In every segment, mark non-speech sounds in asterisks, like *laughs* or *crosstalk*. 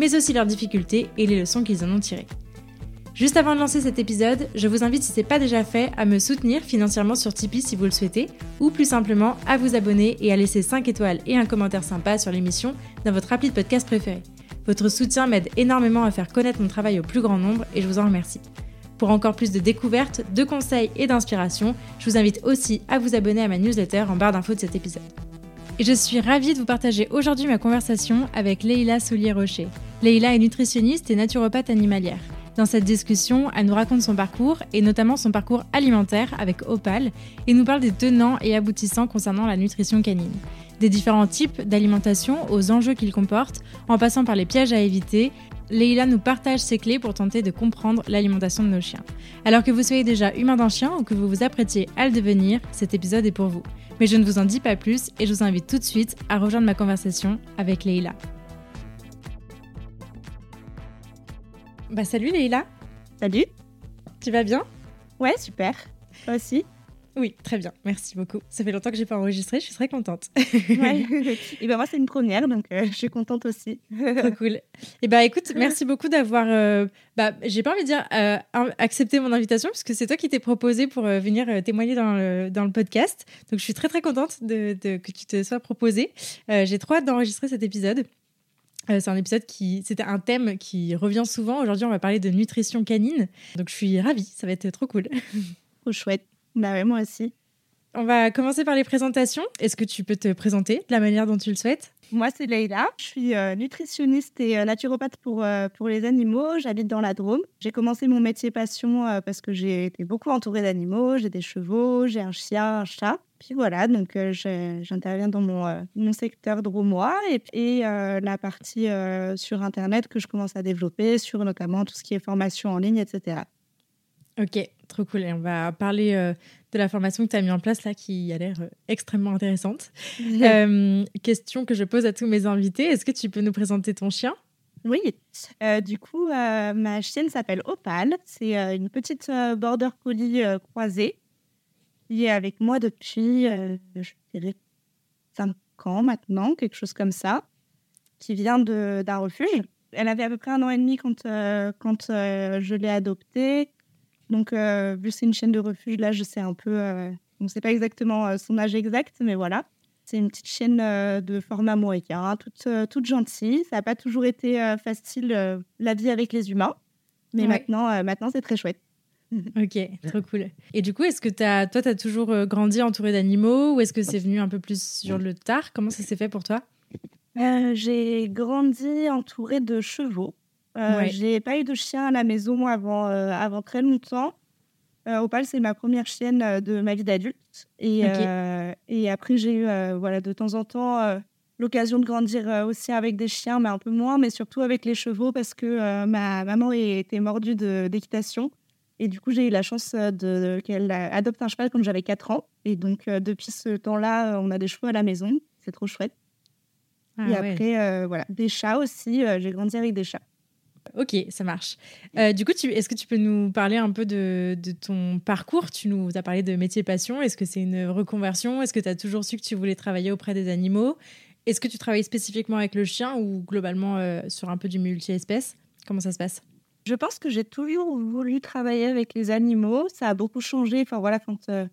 mais aussi leurs difficultés et les leçons qu'ils en ont tirées. Juste avant de lancer cet épisode, je vous invite, si ce n'est pas déjà fait, à me soutenir financièrement sur Tipeee si vous le souhaitez, ou plus simplement à vous abonner et à laisser 5 étoiles et un commentaire sympa sur l'émission dans votre appli de podcast préféré. Votre soutien m'aide énormément à faire connaître mon travail au plus grand nombre et je vous en remercie. Pour encore plus de découvertes, de conseils et d'inspiration, je vous invite aussi à vous abonner à ma newsletter en barre d'infos de cet épisode. Et je suis ravie de vous partager aujourd'hui ma conversation avec Leïla Soulier-Rocher. Leïla est nutritionniste et naturopathe animalière. Dans cette discussion, elle nous raconte son parcours et notamment son parcours alimentaire avec Opal et nous parle des tenants et aboutissants concernant la nutrition canine. Des différents types d'alimentation aux enjeux qu'ils comportent, en passant par les pièges à éviter, Leïla nous partage ses clés pour tenter de comprendre l'alimentation de nos chiens. Alors que vous soyez déjà humain d'un chien ou que vous vous apprêtiez à le devenir, cet épisode est pour vous. Mais je ne vous en dis pas plus et je vous invite tout de suite à rejoindre ma conversation avec Leïla. Bah salut Leïla Salut Tu vas bien? Ouais, super. Toi aussi Oui, très bien, merci beaucoup. Ça fait longtemps que j'ai pas enregistré, je suis très contente. ouais. *laughs* *laughs* Et ben moi c'est une première, donc euh, je suis contente aussi. Trop *laughs* cool. Et bah écoute, merci beaucoup d'avoir, euh, bah j'ai pas envie de dire euh, accepté mon invitation, puisque c'est toi qui t'es proposé pour venir témoigner dans le, dans le, podcast. Donc je suis très très contente de, de que tu te sois proposé. j'ai trop hâte d'enregistrer cet épisode. Euh, c'est un épisode qui, c'était un thème qui revient souvent. Aujourd'hui, on va parler de nutrition canine. Donc, je suis ravie. Ça va être trop cool. Trop chouette. Bah ouais, moi aussi. On va commencer par les présentations. Est-ce que tu peux te présenter de la manière dont tu le souhaites? Moi, c'est Leïla. Je suis euh, nutritionniste et euh, naturopathe pour, pour les animaux. J'habite dans la Drôme. J'ai commencé mon métier passion parce que j'ai été beaucoup entourée d'animaux. J'ai des chevaux, j'ai un chien, un chat. Puis voilà, donc j'interviens dans mon, mon secteur dromois et, et la partie sur Internet que je commence à développer sur notamment tout ce qui est formation en ligne, etc. Ok, trop cool. Et on va parler de la formation que tu as mis en place là qui a l'air extrêmement intéressante. *laughs* question que je pose à tous mes invités, est-ce que tu peux nous présenter ton chien? Oui, du coup, ma chienne s'appelle Opal. C'est une petite border collie croisée est avec moi depuis, euh, je dirais, 5 ans maintenant, quelque chose comme ça, qui vient d'un refuge. Elle avait à peu près un an et demi quand, euh, quand euh, je l'ai adoptée. Donc, vu c'est une chaîne de refuge, là, je sais un peu, on ne sait pas exactement son âge exact, mais voilà. C'est une petite chaîne de format moyen, hein, toute, toute gentille. Ça n'a pas toujours été facile, la vie avec les humains. Mais maintenant, maintenant c'est très chouette. *laughs* Ok, trop cool. Et du coup, est-ce que as, toi, tu as toujours euh, grandi entouré d'animaux ou est-ce que c'est venu un peu plus sur le tard? Comment ça s'est fait pour toi? Euh, J'ai grandi entouré de chevaux. Euh, J'ai pas eu de chien à la maison avant, euh, avant très longtemps. Opal, c'est ma première chienne de ma vie d'adulte. Et, et après, j'ai eu voilà, de temps en temps l'occasion de grandir aussi avec des chiens, mais un peu moins, mais surtout avec les chevaux parce que ma maman était mordue d'équitation. Et du coup, j'ai eu la chance de, qu'elle adopte un cheval quand j'avais 4 ans. Et donc, depuis ce temps-là, on a des chevaux à la maison. C'est trop chouette. Ah et après, voilà, des chats aussi. j'ai grandi avec des chats. Ok, ça marche. du coup, est-ce que tu peux nous parler un peu de, ton parcours? Tu nous as parlé de métier passion. Est-ce que c'est une reconversion? Est-ce que tu as toujours su que tu voulais travailler auprès des animaux? Est-ce que tu travailles spécifiquement avec le chien ou globalement sur un peu du multi-espèce Comment ça se passe? Je pense que j'ai toujours voulu travailler avec les animaux. Ça a beaucoup changé. Enfin voilà, euh,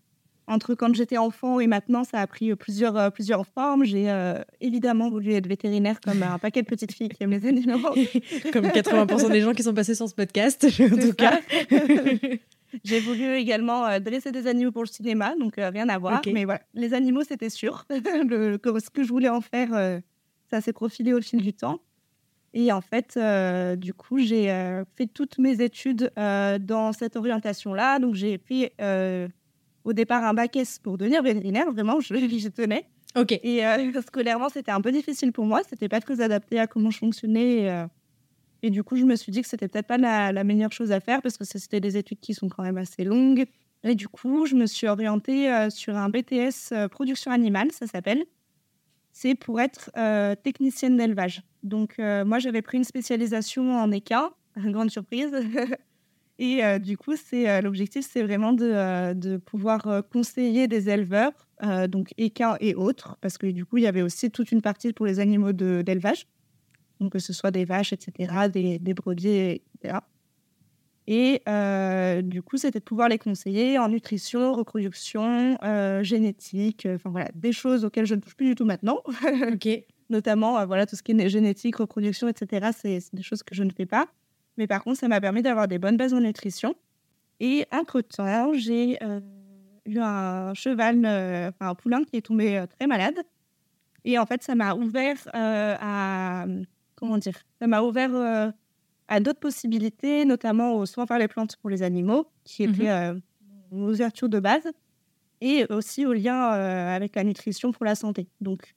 entre quand j'étais enfant et maintenant, ça a pris euh, plusieurs, euh, plusieurs formes. J'ai évidemment voulu être vétérinaire comme un paquet de petites filles qui aiment les animaux. *laughs* comme 80% des gens qui sont passés sur ce podcast, en tout cas. J'ai voulu également dresser des animaux pour le cinéma, donc rien à voir. Mais voilà, les animaux, c'était sûr. *laughs* le, ce que je voulais en faire, ça s'est profilé au fil du temps. Et en fait, euh, du coup, j'ai euh, fait toutes mes études euh, dans cette orientation-là. Donc, j'ai fait au départ un bac S pour devenir vétérinaire. Vraiment, je, *laughs* je tenais. Ok. Et *laughs* scolairement, c'était un peu difficile pour moi. C'était pas très adapté à comment je fonctionnais Et du coup, je me suis dit que c'était peut-être pas la, la, meilleure chose à faire parce que c'était des études qui sont quand même assez longues. Et du coup, je me suis orientée euh, sur un BTS euh, production animale, ça s'appelle. C'est pour être euh, technicienne d'élevage. Donc, moi, j'avais pris une spécialisation en équin, *laughs* grande surprise. Et du coup, c'est l'objectif, c'est vraiment de, de, pouvoir conseiller des éleveurs, donc équins et autres, parce que du coup, il y avait aussi toute une partie pour les animaux d'élevage donc que ce soit des vaches, etc., des, des brebis, etc. Et euh, du coup, c'était de pouvoir les conseiller en nutrition, reproduction, euh, génétique, euh, enfin voilà, des choses auxquelles je ne touche plus du tout maintenant. ok. *laughs* Notamment, voilà, tout ce qui est génétique, reproduction, etc., c'est des choses que je ne fais pas. Mais par contre, ça m'a permis d'avoir des bonnes bases en nutrition. Et entre-temps, j'ai eu un cheval, enfin un poulain qui est tombé très malade. Et en fait, ça m'a ouvert à comment dire, ça m'a ouvert euh, à d'autres possibilités, notamment aux soins par les plantes pour les animaux, qui mmh était euh, une ouverture de base, et aussi au lien euh, avec la nutrition pour la santé. Donc,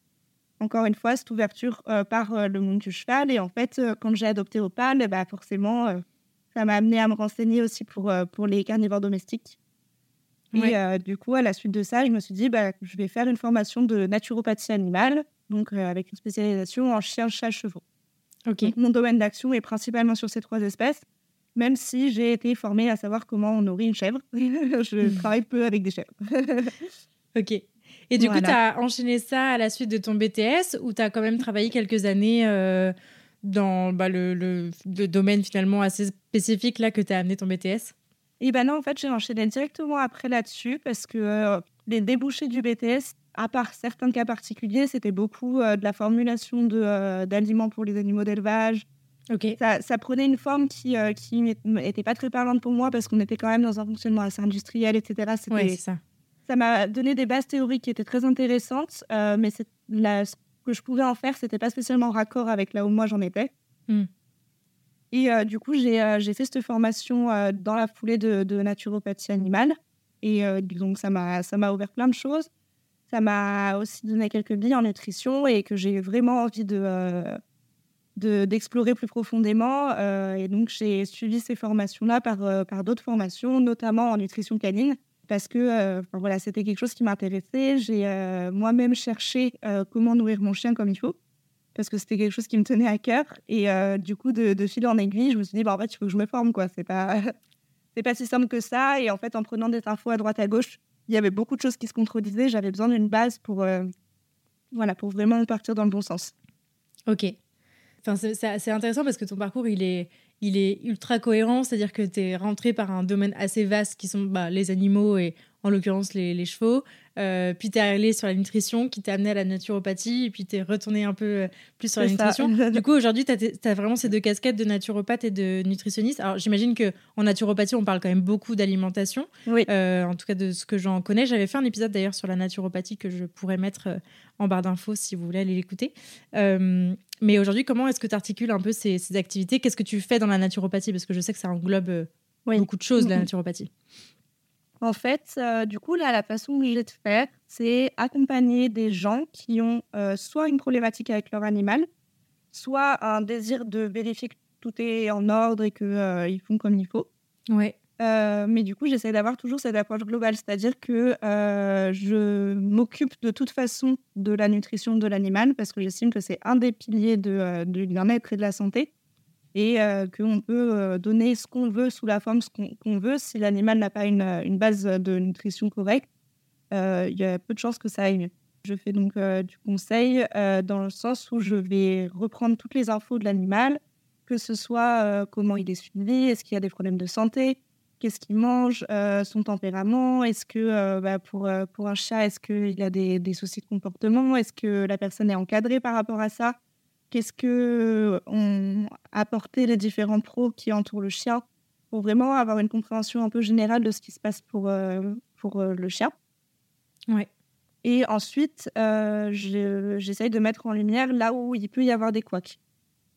encore une fois, cette ouverture par le monde du cheval. Et en fait, quand j'ai adopté Opal, bah, forcément, ça m'a amené à me renseigner aussi pour, pour les carnivores domestiques. Et du coup, à la suite de ça, je me suis dit, bah, je vais faire une formation de naturopathie animale, donc avec une spécialisation en chien, chat, chevaux mon domaine d'action est principalement sur ces trois espèces, même si j'ai été formée à savoir comment on nourrit une chèvre. *laughs* je *laughs* travaille peu avec des chèvres. *laughs* ok. Et du coup, tu as enchaîné ça à la suite de ton BTS ou tu as quand même travaillé quelques années euh, dans bah, le, le, domaine finalement assez spécifique là que tu as amené ton BTS Eh ben non, en fait, j'ai enchaîné directement après là-dessus parce que euh, les débouchés du BTS, à part certains cas particuliers, c'était beaucoup euh, de la formulation d'aliments pour les animaux d'élevage. Okay. Ça, ça, prenait une forme qui n'était pas très parlante pour moi parce qu'on était quand même dans un fonctionnement assez industriel, etc. Oui, ça. Ça m'a donné des bases théoriques qui étaient très intéressantes, euh, mais la, ce que je pouvais en faire, c'était pas spécialement raccord avec là où moi j'en étais. Hmm. Et du coup, j'ai fait cette formation dans la foulée de, de naturopathie animale. Et donc, ça m'a ouvert plein de choses ça m'a aussi donné quelques billes en nutrition et que j'ai vraiment envie de, euh, d'explorer plus profondément. Euh, et donc, j'ai suivi ces formations-là par, euh, par d'autres formations, notamment en nutrition canine, parce que voilà, c'était quelque chose qui m'intéressait. J'ai moi-même cherché comment nourrir mon chien comme il faut, parce que c'était quelque chose qui me tenait à cœur. Et du coup, de, fil en aiguille, je me suis dit, bah, en fait, il faut que je me forme. quoi. C'est pas, *laughs* c'est pas si simple que ça. Et en fait, en prenant des infos à droite à gauche, il y avait beaucoup de choses qui se contredisaient. J'avais besoin d'une base pour, euh, voilà, pour vraiment partir dans le bon sens. Ok. Enfin, c'est intéressant parce que ton parcours, il est, il est ultra cohérent, c'est-à-dire que tu rentré par un domaine assez vaste qui sont bah, les animaux et en l'occurrence les, les, chevaux. Euh, puis tu es allé sur la nutrition qui t'a amené à la naturopathie et puis tu es retourné un peu euh, plus sur la nutrition. *laughs* du coup, aujourd'hui, tu as, vraiment ces deux casquettes de naturopathe et de nutritionniste. Alors, j'imagine qu'en naturopathie, on parle quand même beaucoup d'alimentation. Oui. Euh, en tout cas, de ce que j'en connais. J'avais fait un épisode d'ailleurs sur la naturopathie que je pourrais mettre en barre d'infos si vous voulez aller l'écouter. mais aujourd'hui, comment est-ce que tu articules un peu ces, ces activités? Qu'est-ce que tu fais dans la naturopathie? Parce que je sais que ça englobe beaucoup de choses, la naturopathie. En fait, euh, du coup, là, la façon que j'ai de faire, c'est accompagner des gens qui ont euh, soit une problématique avec leur animal, soit un désir de vérifier que tout est en ordre et qu'ils euh, font comme il faut. Ouais. mais du coup, j'essaie d'avoir toujours cette approche globale, c'est-à-dire que je m'occupe de toute façon de la nutrition de l'animal parce que j'estime que c'est un des piliers de, du bien-être et de la santé et euh, qu'on peut euh, donner ce qu'on veut sous la forme qu'on veut. Si l'animal n'a pas une, base de nutrition correcte, euh, il y a peu de chances que ça aille mieux. Je fais donc du conseil dans le sens où je vais reprendre toutes les infos de l'animal, que ce soit comment il est suivi, est-ce qu'il y a des problèmes de santé, qu'est-ce qu'il mange, son tempérament, est-ce que bah, pour, pour un chat, est-ce qu'il a des, des soucis de comportement, est-ce que la personne est encadrée par rapport à ça qu'est-ce que ont apporté les différents pros qui entourent le chien pour vraiment avoir une compréhension un peu générale de ce qui se passe pour, euh, pour euh, le chien? Ouais. Et ensuite, euh, j'essaye de mettre en lumière là où il peut y avoir des couacs.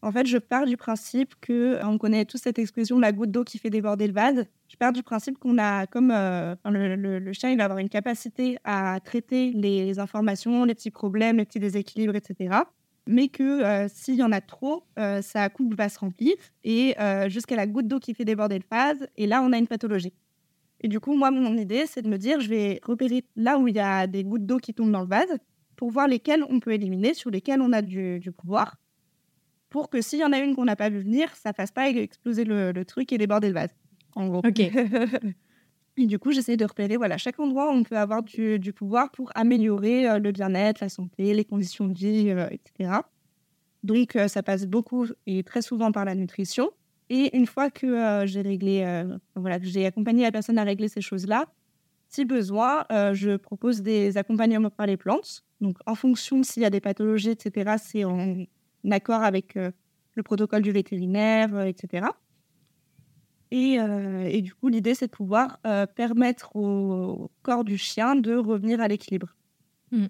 En fait, je pars du principe que, on connaît tous cette expression, la goutte d'eau qui fait déborder le vase. Je pars du principe qu'on a, comme le, le, chien, il va avoir une capacité à traiter les informations, les petits problèmes, les petits déséquilibres, etc. mais que s'il y en a trop, sa coupe va se remplir et jusqu'à la goutte d'eau qui fait déborder le vase. Et là, on a une pathologie. Et du coup, moi, mon idée, c'est de me dire, je vais repérer là où il y a des gouttes d'eau qui tombent dans le vase pour voir lesquelles on peut éliminer, sur lesquelles on a du, pouvoir, pour que s'il y en a une qu'on n'a pas vu venir, ça fasse pas exploser le, truc et déborder le vase. En gros. Ok. *laughs* et du coup, j'essaie de repérer voilà, chaque endroit où on peut avoir du, pouvoir pour améliorer euh, le bien-être, la santé, les conditions de vie, euh, etc. Donc, euh, ça passe beaucoup et très souvent par la nutrition. Et une fois que j'ai réglé, voilà, que j'ai accompagné la personne à régler ces choses-là, si besoin, je propose des accompagnements par les plantes. Donc, en fonction s'il y a des pathologies, etc., c'est en accord avec le protocole du vétérinaire, etc. Et, et, du coup, l'idée, c'est de pouvoir permettre au corps du chien de revenir à l'équilibre. Mmh.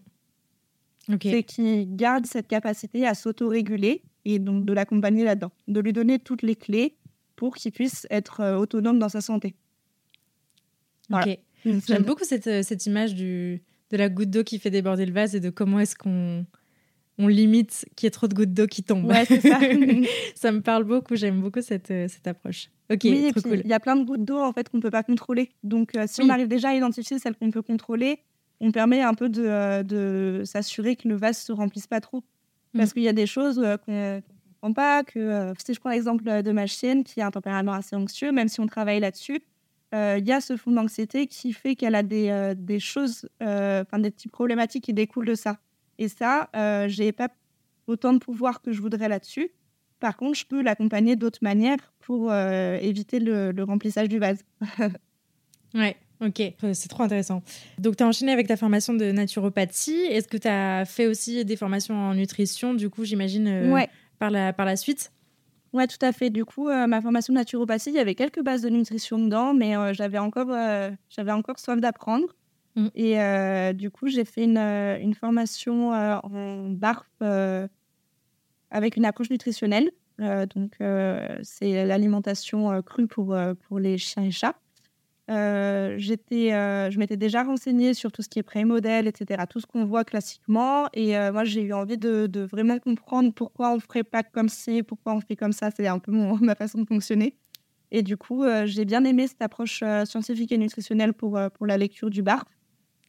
C'est qu'il garde cette capacité à s'autoréguler et donc de l'accompagner là-dedans, de lui donner toutes les clés pour qu'il puisse être euh, autonome dans sa santé. J'aime beaucoup cette, euh, cette image du, de la goutte d'eau qui fait déborder le vase et de comment est-ce qu'on on limite qu'il y ait trop de gouttes d'eau qui tombent. Ouais, c'est ça. *laughs* ça me parle beaucoup, j'aime beaucoup cette, euh, cette approche. Ok, oui, trop cool. Il y a plein de gouttes d'eau en fait qu'on peut pas contrôler. Donc si on arrive déjà à identifier celles qu'on peut contrôler, on permet un peu de, de s'assurer que le vase se remplisse pas trop. Parce mm. qu'il y a des choses euh, qu'on ne comprend pas. Que, euh, si je prends l'exemple de ma chienne qui a un tempérament assez anxieux, même si on travaille là-dessus, euh, il y a ce fond d'anxiété qui fait qu'elle a des, des choses, enfin des petites problématiques qui découlent de ça. Et ça, je n'ai pas autant de pouvoir que je voudrais là-dessus. Par contre, je peux l'accompagner d'autres manières pour éviter le, le, remplissage du vase. *laughs* ouais. Ok, euh, c'est trop intéressant. Donc, tu as enchaîné avec ta formation de naturopathie. Est-ce que tu as fait aussi des formations en nutrition, du coup, j'imagine, euh, par, la, par la suite? Ouais, tout à fait. Du coup, euh, ma formation de naturopathie, il y avait quelques bases de nutrition dedans, mais j'avais encore, j'avais encore soif d'apprendre. Mm. Et du coup, j'ai fait une, une formation en BARF avec une approche nutritionnelle. donc, c'est l'alimentation crue pour, pour les chiens et chats. Euh, j'étais, euh, je m'étais déjà renseignée sur tout ce qui est pré-modèle, etc., tout ce qu'on voit classiquement. Et euh, moi, j'ai eu envie de, de, vraiment comprendre pourquoi on ne ferait pas comme ci, pourquoi on fait comme ça. C'est un peu mon, *laughs* ma façon de fonctionner. Et du coup, j'ai bien aimé cette approche scientifique et nutritionnelle pour, pour la lecture du bar,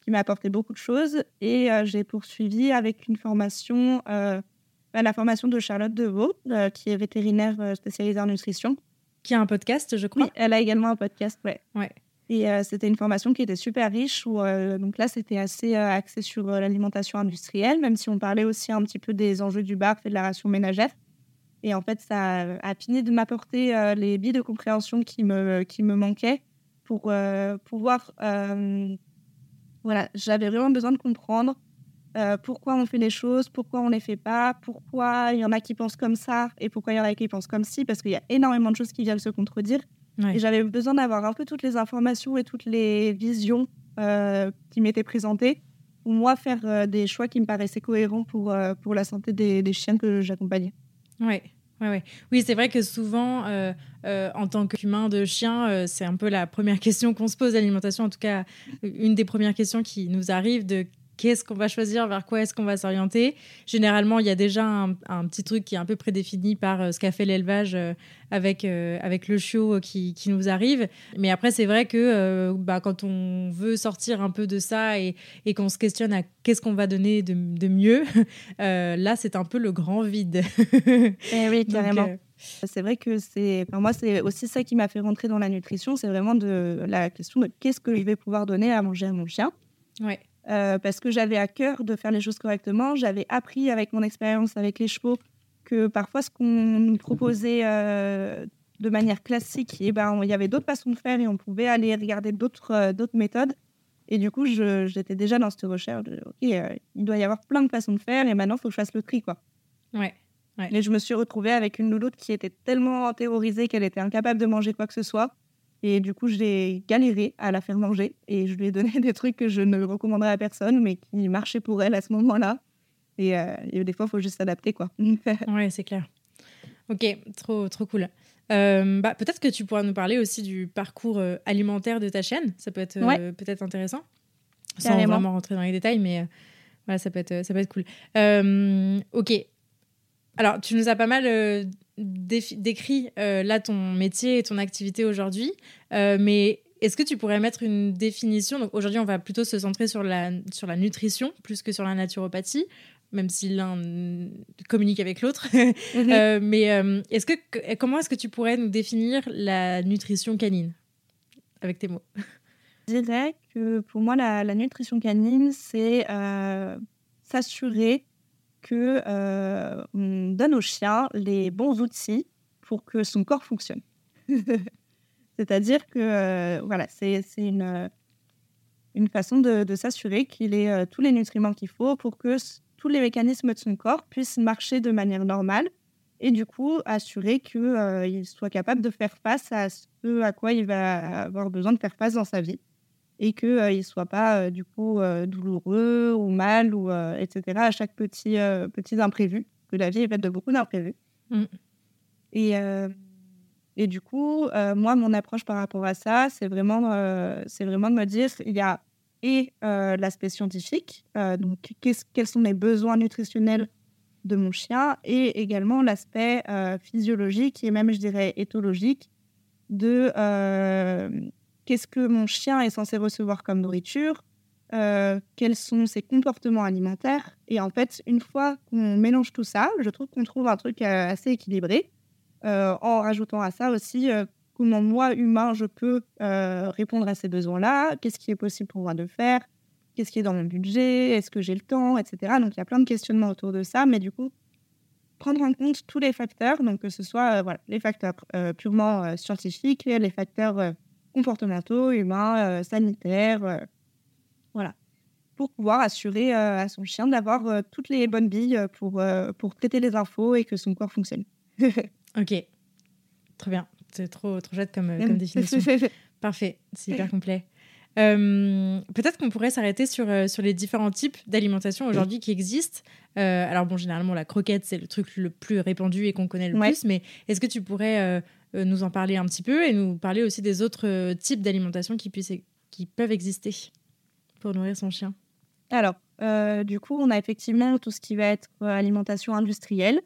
qui m'a apporté beaucoup de choses. Et j'ai poursuivi avec une formation, bah, la formation de Charlotte Deveau, qui est vétérinaire spécialisée en nutrition. Qui a un podcast, je crois. Oui, elle a également un podcast, ouais. Ouais. Et euh, c'était une formation qui était super riche, où euh, donc là, c'était assez euh, axé sur l'alimentation industrielle, même si on parlait aussi un petit peu des enjeux du bar et de la ration ménagère. Et en fait, ça a fini de m'apporter les billes de compréhension qui me, qui me manquaient pour pouvoir... voilà, j'avais vraiment besoin de comprendre pourquoi on fait les choses, pourquoi on ne les fait pas, pourquoi il y en a qui pensent comme ça et pourquoi il y en a qui pensent comme ci, parce qu'il y a énormément de choses qui viennent se contredire. Et j'avais besoin d'avoir un peu toutes les informations et toutes les visions euh, qui m'étaient présentées pour moi faire euh, des choix qui me paraissaient cohérents pour, euh, pour la santé des, des chiens que j'accompagnais. Ouais. Ouais, ouais. Oui, c'est vrai que souvent, en tant qu'humain de chien, c'est un peu la première *laughs* question qu'on se pose, l'alimentation. En tout cas, une des premières questions qui nous arrive de qu'est-ce qu'on va choisir, vers quoi est-ce qu'on va s'orienter. Généralement, il y a déjà un, petit truc qui est un peu prédéfini par euh, ce qu'a fait l'élevage euh, avec, euh, avec le chiot qui, qui, nous arrive. Mais après, c'est vrai que bah, quand on veut sortir un peu de ça et, et qu'on se questionne à qu'est-ce qu'on va donner de, de mieux, *laughs* là, c'est un peu le grand vide. *laughs* Eh oui, carrément. C'est vrai que c'est, pour moi, c'est aussi ça qui m'a fait rentrer dans la nutrition. C'est vraiment de la question de qu'est-ce que je vais pouvoir donner à manger à mon chien. Ouais. Euh, parce que j'avais à cœur de faire les choses correctement. J'avais appris avec mon expérience avec les chevaux que parfois ce qu'on nous proposait euh, de manière classique, eh ben, il y avait d'autres façons de faire et on pouvait aller regarder d'autres euh, d'autres méthodes. Et du coup, j'étais déjà dans cette recherche de, OK, il doit y avoir plein de façons de faire et maintenant, il faut que je fasse le tri. Quoi. Ouais. Ouais. Et je me suis retrouvée avec une louloute qui était tellement terrorisée qu'elle était incapable de manger quoi que ce soit. Et du coup, j'ai galéré à la faire manger et je lui ai donné *laughs* des trucs que je ne recommanderais à personne, mais qui marchaient pour elle à ce moment-là. Et, euh, des fois, il faut juste s'adapter, quoi. *laughs* ouais, c'est clair. Ok, trop, trop cool. Euh, bah, peut-être que tu pourras nous parler aussi du parcours euh, alimentaire de ta chaîne. Ça peut être peut-être intéressant. Sans vraiment rentrer dans les détails, mais voilà, ça peut être, ça peut être cool. ok, alors, tu nous as pas mal décrit là ton métier et ton activité aujourd'hui, mais est-ce que tu pourrais mettre une définition? Donc aujourd'hui, on va plutôt se centrer sur la, sur la nutrition plus que sur la naturopathie, même si l'un communique avec l'autre. *laughs* Mhm. Euh, mais euh, est-ce que, comment est-ce que tu pourrais nous définir la nutrition canine avec tes mots? Je dirais que pour moi, la, nutrition canine, c'est euh, s'assurer que on donne au chien les bons outils pour que son corps fonctionne. *laughs* C'est-à-dire que euh, voilà, c'est une, euh, une façon de, s'assurer qu'il ait euh, tous les nutriments qu'il faut pour que tous les mécanismes de son corps puissent marcher de manière normale et du coup assurer qu'il soit capable de faire face à ce à quoi il va avoir besoin de faire face dans sa vie et qu'il ne soit pas du coup douloureux ou mal ou etc. à chaque petit, petit imprévu, que la vie est faite de beaucoup d'imprévus. Mmh. Et et du coup, euh, moi, mon approche par rapport à ça, c'est vraiment, euh, c'est vraiment de me dire, il y a et euh, l'aspect scientifique, donc quels sont les besoins nutritionnels de mon chien, et également l'aspect physiologique et même, je dirais, éthologique de qu'est-ce que mon chien est censé recevoir comme nourriture, quels sont ses comportements alimentaires. Et en fait, une fois qu'on mélange tout ça, je trouve qu'on trouve un truc assez équilibré. Euh, en rajoutant à ça aussi euh, comment moi, humain, je peux euh, répondre à ces besoins-là, qu'est-ce qui est possible pour moi de faire, qu'est-ce qui est dans mon budget, est-ce que j'ai le temps, etc. Donc il y a plein de questionnements autour de ça, mais du coup, prendre en compte tous les facteurs, donc que ce soit voilà, les facteurs purement scientifiques, les facteurs comportementaux, humains, sanitaires, voilà, pour pouvoir assurer à son chien d'avoir toutes les bonnes billes pour, pour traiter les infos et que son corps fonctionne. *laughs* Ok, très bien. C'est trop, trop chouette comme, comme définition. *laughs* Parfait, c'est hyper complet. Euh, peut-être qu'on pourrait s'arrêter sur, euh, sur les différents types d'alimentation aujourd'hui qui existent. Euh, alors bon, généralement, la croquette, c'est le truc le plus répandu et qu'on connaît le plus, mais est-ce que tu pourrais nous en parler un petit peu et nous parler aussi des autres types d'alimentation qui, puissent, qui peuvent exister pour nourrir son chien Alors, du coup, on a effectivement tout ce qui va être alimentation industrielle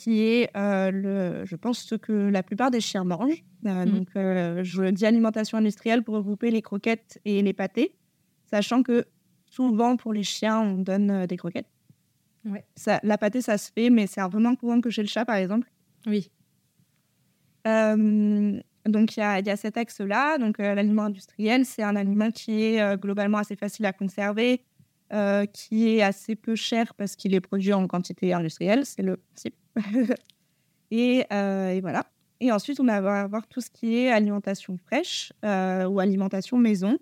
qui est, euh, le, je pense, ce que la plupart des chiens mangent. Euh, mmh. Donc, euh, je dis alimentation industrielle pour regrouper les croquettes et les pâtés, sachant que souvent, pour les chiens, on donne des croquettes. Ouais. Ça, la pâtée, ça se fait, mais c'est vraiment courant que chez le chat, par exemple. Oui. Donc, il y a, cet axe-là. Donc, l'aliment industriel, c'est un aliment qui est globalement assez facile à conserver, qui est assez peu cher parce qu'il est produit en quantité industrielle. C'est le principe. *laughs* Euh, et, voilà. Et ensuite, on va avoir tout ce qui est alimentation fraîche euh, ou alimentation maison.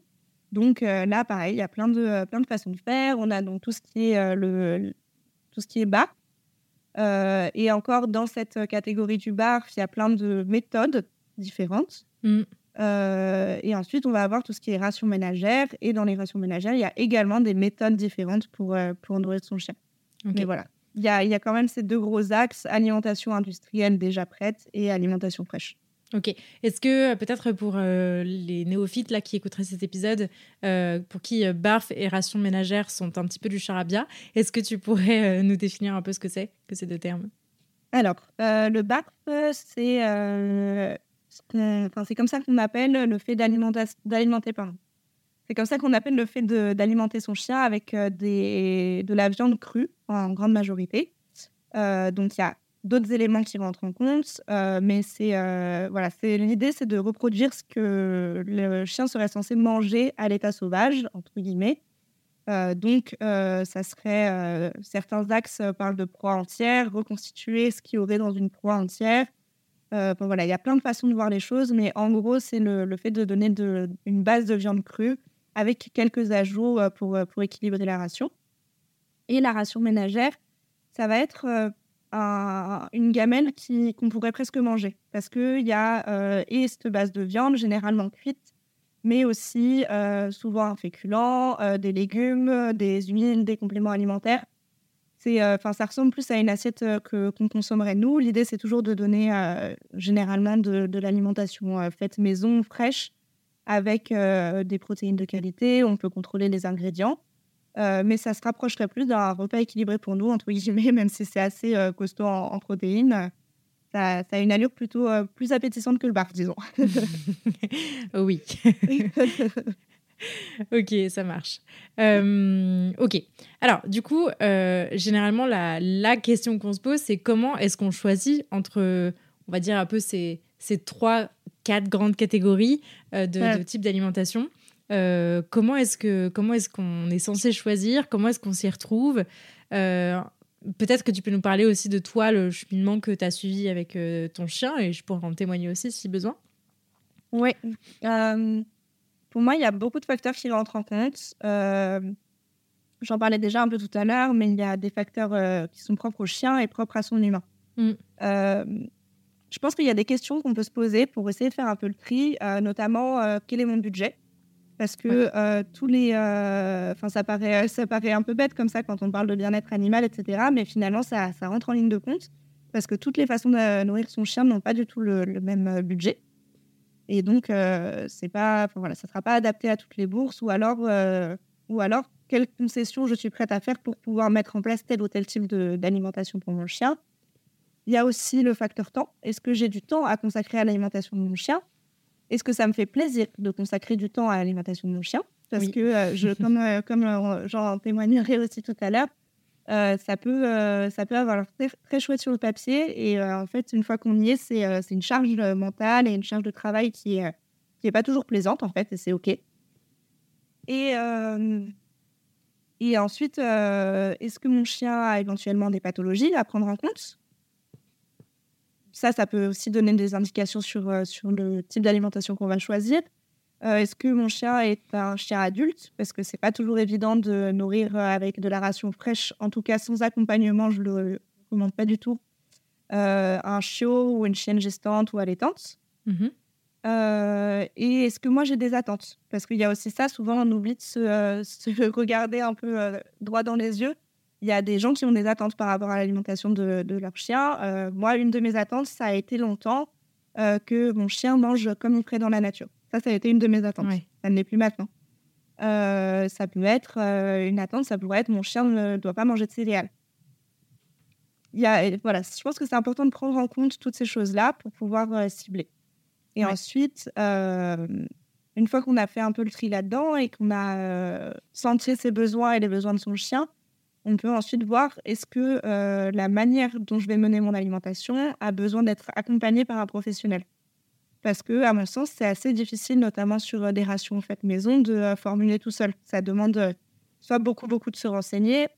Donc euh, là, pareil, il y a plein de, plein de façons de faire. On a donc tout ce qui est, le, tout ce qui est bar. et encore, dans cette catégorie du bar, il y a plein de méthodes différentes. Mmh. et ensuite, on va avoir tout ce qui est ration ménagère. Et dans les rations ménagères, il y a également des méthodes différentes pour, pour nourrir son chien. Mais voilà, il y a, quand même ces deux gros axes, alimentation industrielle déjà prête et alimentation fraîche. Ok. Est-ce que euh, peut-être pour euh, les néophytes là qui écouteraient cet épisode, euh, pour qui barf et ration ménagère sont un petit peu du charabia, est-ce que tu pourrais nous définir un peu ce que c'est que ces deux termes? Alors, le barf, c'est comme ça qu'on appelle le fait d'alimenter c'est comme ça qu'on appelle le fait d'alimenter son chien avec de la viande crue en grande majorité. Donc il y a d'autres éléments qui rentrent en compte, euh, mais c'est voilà, c'est l'idée, c'est de reproduire ce que le chien serait censé manger à l'état sauvage entre guillemets. donc, ça serait certains axes parlent de proie entière, reconstituer ce qu'il y aurait dans une proie entière. voilà, il y a plein de façons de voir les choses, mais en gros, c'est le, fait de donner une base de viande crue avec quelques ajouts euh, pour, euh, pour équilibrer la ration. Et la ration ménagère, ça va être euh, une gamelle qu'on pourrait presque manger parce qu'il y a et cette base de viande généralement cuite, mais aussi souvent un féculent, des légumes, des huiles, des compléments alimentaires. C'est, enfin, ça ressemble plus à une assiette que qu'on consommerait nous. L'idée, c'est toujours de donner généralement de, l'alimentation faite maison, fraîche, avec euh, des protéines de qualité. On peut contrôler les ingrédients. Mais ça se rapprocherait plus d'un repas équilibré pour nous, entre guillemets, *laughs* même si c'est assez costaud en, protéines. Ça, ça, a une allure plutôt plus appétissante que le bar, disons. *laughs* oui. *laughs* ok, ça marche. Euh, ok. Alors, du coup, euh, généralement, la, la question qu'on se pose, c'est comment est-ce qu'on choisit entre, on va dire, un peu ces, ces trois, quatre grandes catégories euh, de, de type d'alimentation? Comment est-ce que comment est-ce qu'on est censé choisir? Comment est-ce qu'on s'y retrouve? Peut-être que tu peux nous parler aussi de toi, le cheminement que tu as suivi avec ton chien, et je pourrais en témoigner aussi si besoin. Oui. Pour moi, il y a beaucoup de facteurs qui rentrent en compte. Euh, j'en parlais déjà un peu tout à l'heure, mais il y a des facteurs euh, qui sont propres au chien et propres à son humain. Mm. Euh, je pense qu'il y a des questions qu'on peut se poser pour essayer de faire un peu le tri, notamment quel est mon budget? Parce que tous les, enfin ça paraît, ça paraît un peu bête comme ça quand on parle de bien-être animal, etc. Mais finalement, ça, ça, rentre en ligne de compte parce que toutes les façons de nourrir son chien n'ont pas du tout le même budget. Et donc, euh, c'est pas, voilà, ça ne sera pas adapté à toutes les bourses ou alors, euh, ou alors quelles concessions je suis prête à faire pour pouvoir mettre en place tel ou tel type d'alimentation pour mon chien? Il y a aussi le facteur temps. Est-ce que j'ai du temps à consacrer à l'alimentation de mon chien? Est-ce que ça me fait plaisir de consacrer du temps à l'alimentation de mon chien Parce que, euh, je, *laughs* comme, comme j'en témoignerai aussi tout à l'heure, euh, ça, peut, euh, ça peut avoir très, très, chouette sur le papier. Et euh, en fait, une fois qu'on y est, c'est une charge mentale et une charge de travail qui n'est qui est pas toujours plaisante, en fait, et c'est OK. Et, et ensuite, est-ce que mon chien a éventuellement des pathologies à prendre en compte? Ça, ça peut aussi donner des indications sur, sur le type d'alimentation qu'on va choisir. Euh, est-ce que mon chien est un chien adulte? Parce que c'est pas toujours évident de nourrir euh, avec de la ration fraîche, en tout cas sans accompagnement, je le recommande pas du tout. Euh, un chiot ou une chienne gestante ou allaitante. Mmh et est-ce que moi j'ai des attentes? Parce qu'il y a aussi ça, souvent on oublie de se, *laughs* regarder un peu droit dans les yeux. Il y a des gens qui ont des attentes par rapport à l'alimentation de, de, leur chien. moi, une de mes attentes, ça a été longtemps que mon chien mange comme il ferait dans la nature. Ça, ça a été une de mes attentes. Ça ne l'est plus maintenant. Euh, ça peut être euh, une attente, ça pourrait être mon chien ne doit pas manger de céréales. Il y a, voilà, je pense que c'est important de prendre en compte toutes ces choses-là pour pouvoir euh, cibler. Et ensuite, une fois qu'on a fait un peu le tri là-dedans et qu'on a senti ses besoins et les besoins de son chien, on peut ensuite voir est-ce que la manière dont je vais mener mon alimentation a besoin d'être accompagnée par un professionnel parce que, à mon sens, c'est assez difficile, notamment sur euh, des rations faites maison, de euh, formuler tout seul. Ça demande euh, soit beaucoup, beaucoup de se renseigner,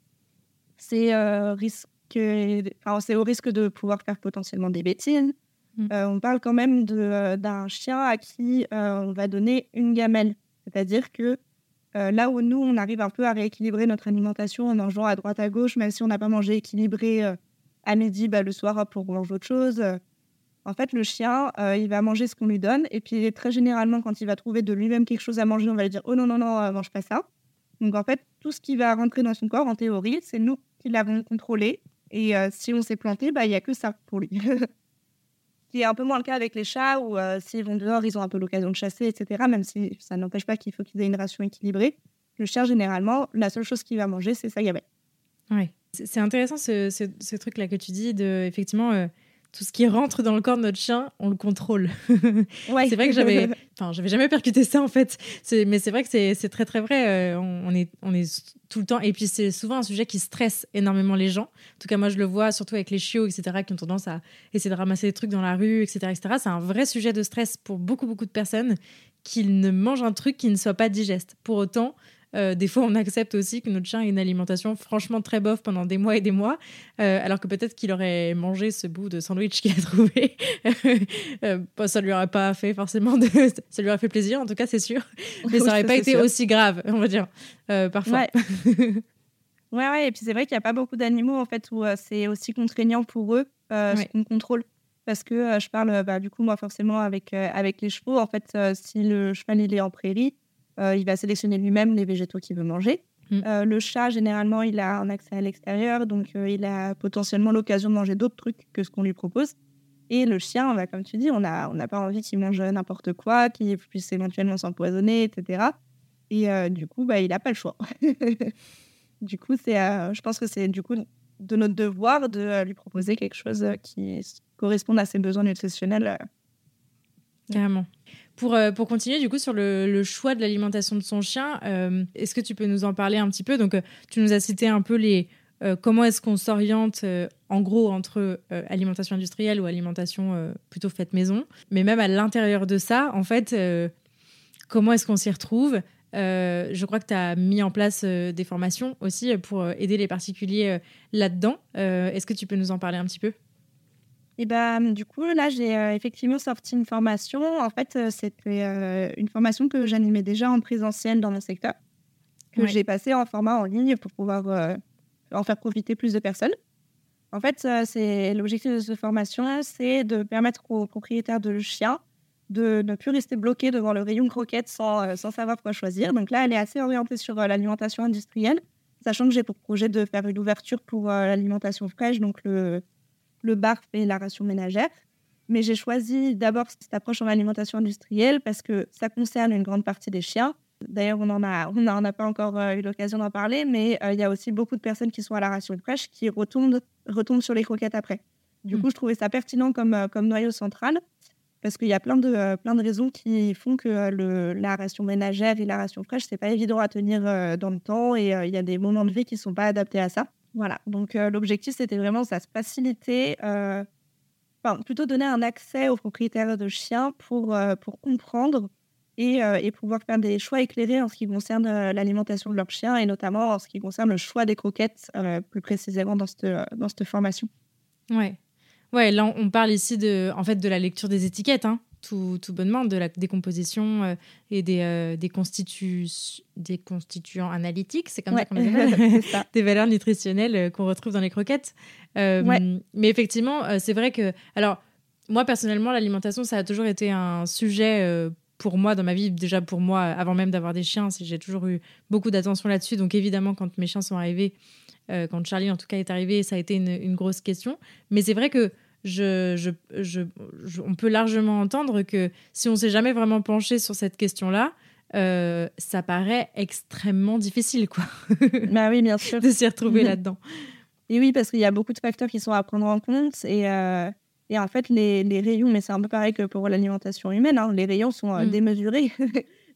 c'est risque, enfin, c'est au risque de pouvoir faire potentiellement des bêtises. Mmh. on parle quand même d'un chien à qui on va donner une gamelle, c'est-à-dire que là où nous, on arrive un peu à rééquilibrer notre alimentation en mangeant à droite à gauche, même si on n'a pas mangé équilibré à midi, bah, le soir pour manger autre chose en fait, le chien, euh, il va manger ce qu'on lui donne. Et puis, très généralement, quand il va trouver de lui-même quelque chose à manger, on va lui dire Oh non, non, non, euh, mange pas ça. Donc, en fait, tout ce qui va rentrer dans son corps, en théorie, c'est nous qui l'avons contrôlé. Et euh, si on s'est planté, bah, il n'y a que ça pour lui. *laughs* Qui est un peu moins le cas avec les chats, où s'ils vont dehors, ils ont un peu l'occasion de chasser, etc. Même si ça n'empêche pas qu'il faut qu'ils aient une ration équilibrée. Le chien, généralement, la seule chose qu'il va manger, c'est sa gamelle. Oui. C'est intéressant ce, ce, truc-là que tu dis, de effectivement tout ce qui rentre dans le corps de notre chien, on le contrôle. *laughs* Ouais. c'est vrai que j'avais, *laughs* enfin, j'avais jamais percuté ça en fait. Mais c'est vrai que c'est très très vrai. Euh, on, est, on est tout le temps. Et puis c'est souvent un sujet qui stresse énormément les gens. En tout cas, moi je le vois surtout avec les chiots, etc., qui ont tendance à essayer de ramasser des trucs dans la rue, etc., etc. C'est un vrai sujet de stress pour beaucoup beaucoup de personnes qu'ils ne mangent un truc qui ne soit pas digeste. Pour autant, euh, des fois, on accepte aussi que notre chien ait une alimentation franchement très bof pendant des mois et des mois, euh, alors que peut-être qu'il aurait mangé ce bout de sandwich qu'il a trouvé. *laughs* euh, bah, ça lui aurait pas fait forcément, de... *laughs* ça lui aurait fait plaisir, en tout cas, c'est sûr. Mais ça aurait pas été aussi grave, on va dire, euh, parfois. Ouais. *laughs* ouais, et puis c'est vrai qu'il n'y a pas beaucoup d'animaux en fait où c'est aussi contraignant pour eux ce qu'on contrôle parce que je parle bah, du coup moi forcément avec, avec les chevaux. En fait, si le cheval il est en prairie, euh, il va sélectionner lui-même les végétaux qu'il veut manger. Mm. Euh, le chat, généralement, il a un accès à l'extérieur, donc euh, il a potentiellement l'occasion de manger d'autres trucs que ce qu'on lui propose. Et le chien, bah, comme tu dis, on n'a on pas envie qu'il mange n'importe quoi, qu'il puisse éventuellement s'empoisonner, etc. Et du coup, bah, il n'a pas le choix. *laughs* Du coup, c'est, je pense que c'est du coup de notre devoir de lui proposer quelque chose qui corresponde à ses besoins nutritionnels. Carrément. Pour, pour continuer du coup sur le, choix de l'alimentation de son chien, est-ce que tu peux nous en parler un petit peu? Donc, tu nous as cité un peu les, euh, comment est-ce qu'on s'oriente euh, en gros entre euh, alimentation industrielle ou alimentation plutôt faite maison. Mais même à l'intérieur de ça, en fait, comment est-ce qu'on s'y retrouve? Je crois que tu as mis en place des formations aussi pour aider les particuliers là-dedans. Est-ce que tu peux nous en parler un petit peu? Et ben, du coup, là, j'ai effectivement sorti une formation. En fait, c'était une formation que j'animais déjà en présentiel dans mon secteur, que j'ai passée en format en ligne pour pouvoir en faire profiter plus de personnes. En fait, c'est l'objectif de cette formation, c'est de permettre aux propriétaires de chiens de ne plus rester bloqués devant le rayon croquettes sans, euh, sans savoir quoi choisir. Donc là, elle est assez orientée sur euh, l'alimentation industrielle, sachant que j'ai pour projet de faire une ouverture pour euh, l'alimentation fraîche, donc le, le barf et la ration ménagère. Mais j'ai choisi d'abord cette approche en alimentation industrielle parce que ça concerne une grande partie des chiens D'ailleurs, on n'en a, on a, pas encore euh, eu l'occasion d'en parler, mais euh, il y a aussi beaucoup de personnes qui sont à la ration fraîche qui retombent, retombent sur les croquettes après. Du mmh. coup, je trouvais ça pertinent comme, euh, comme noyau central parce qu'il y a plein de, plein de raisons qui font que le, la ration ménagère et la ration fraîche, c'est pas évident à tenir dans le temps et il y a des moments de vie qui sont pas adaptés à ça. Voilà, donc l'objectif, c'était vraiment ça, se faciliter, enfin, plutôt donner un accès aux propriétaires de chiens pour, pour comprendre euh, et, pouvoir faire des choix éclairés en ce qui concerne euh, l'alimentation de leurs chiens et notamment en ce qui concerne le choix des croquettes euh, plus précisément dans cette, dans cette formation. Ouais. Ouais, là on parle ici de, en fait, de la lecture des étiquettes, hein, tout, tout, bonnement, de la décomposition et des, des, des constituants analytiques, c'est comme ça qu'on appelle *laughs* des valeurs nutritionnelles qu'on retrouve dans les croquettes. Mais effectivement, c'est vrai que, alors, moi personnellement, l'alimentation, ça a toujours été un sujet pour moi dans ma vie, déjà pour moi, avant même d'avoir des chiens, j'ai toujours eu beaucoup d'attention là-dessus. Donc évidemment, quand mes chiens sont arrivés, euh, quand Charlie en tout cas est arrivé, ça a été une, grosse question. Mais c'est vrai que je, je, on peut largement entendre que si on s'est jamais vraiment penché sur cette question-là, euh, ça paraît extrêmement difficile, quoi. *laughs* bah oui, bien sûr. *laughs* de s'y retrouver là-dedans. Et oui, parce qu'il y a beaucoup de facteurs qui sont à prendre en compte. Et, euh, et en fait, les, les rayons, mais c'est un peu pareil que pour l'alimentation humaine, hein, les rayons sont euh, mm. démesurés. *laughs*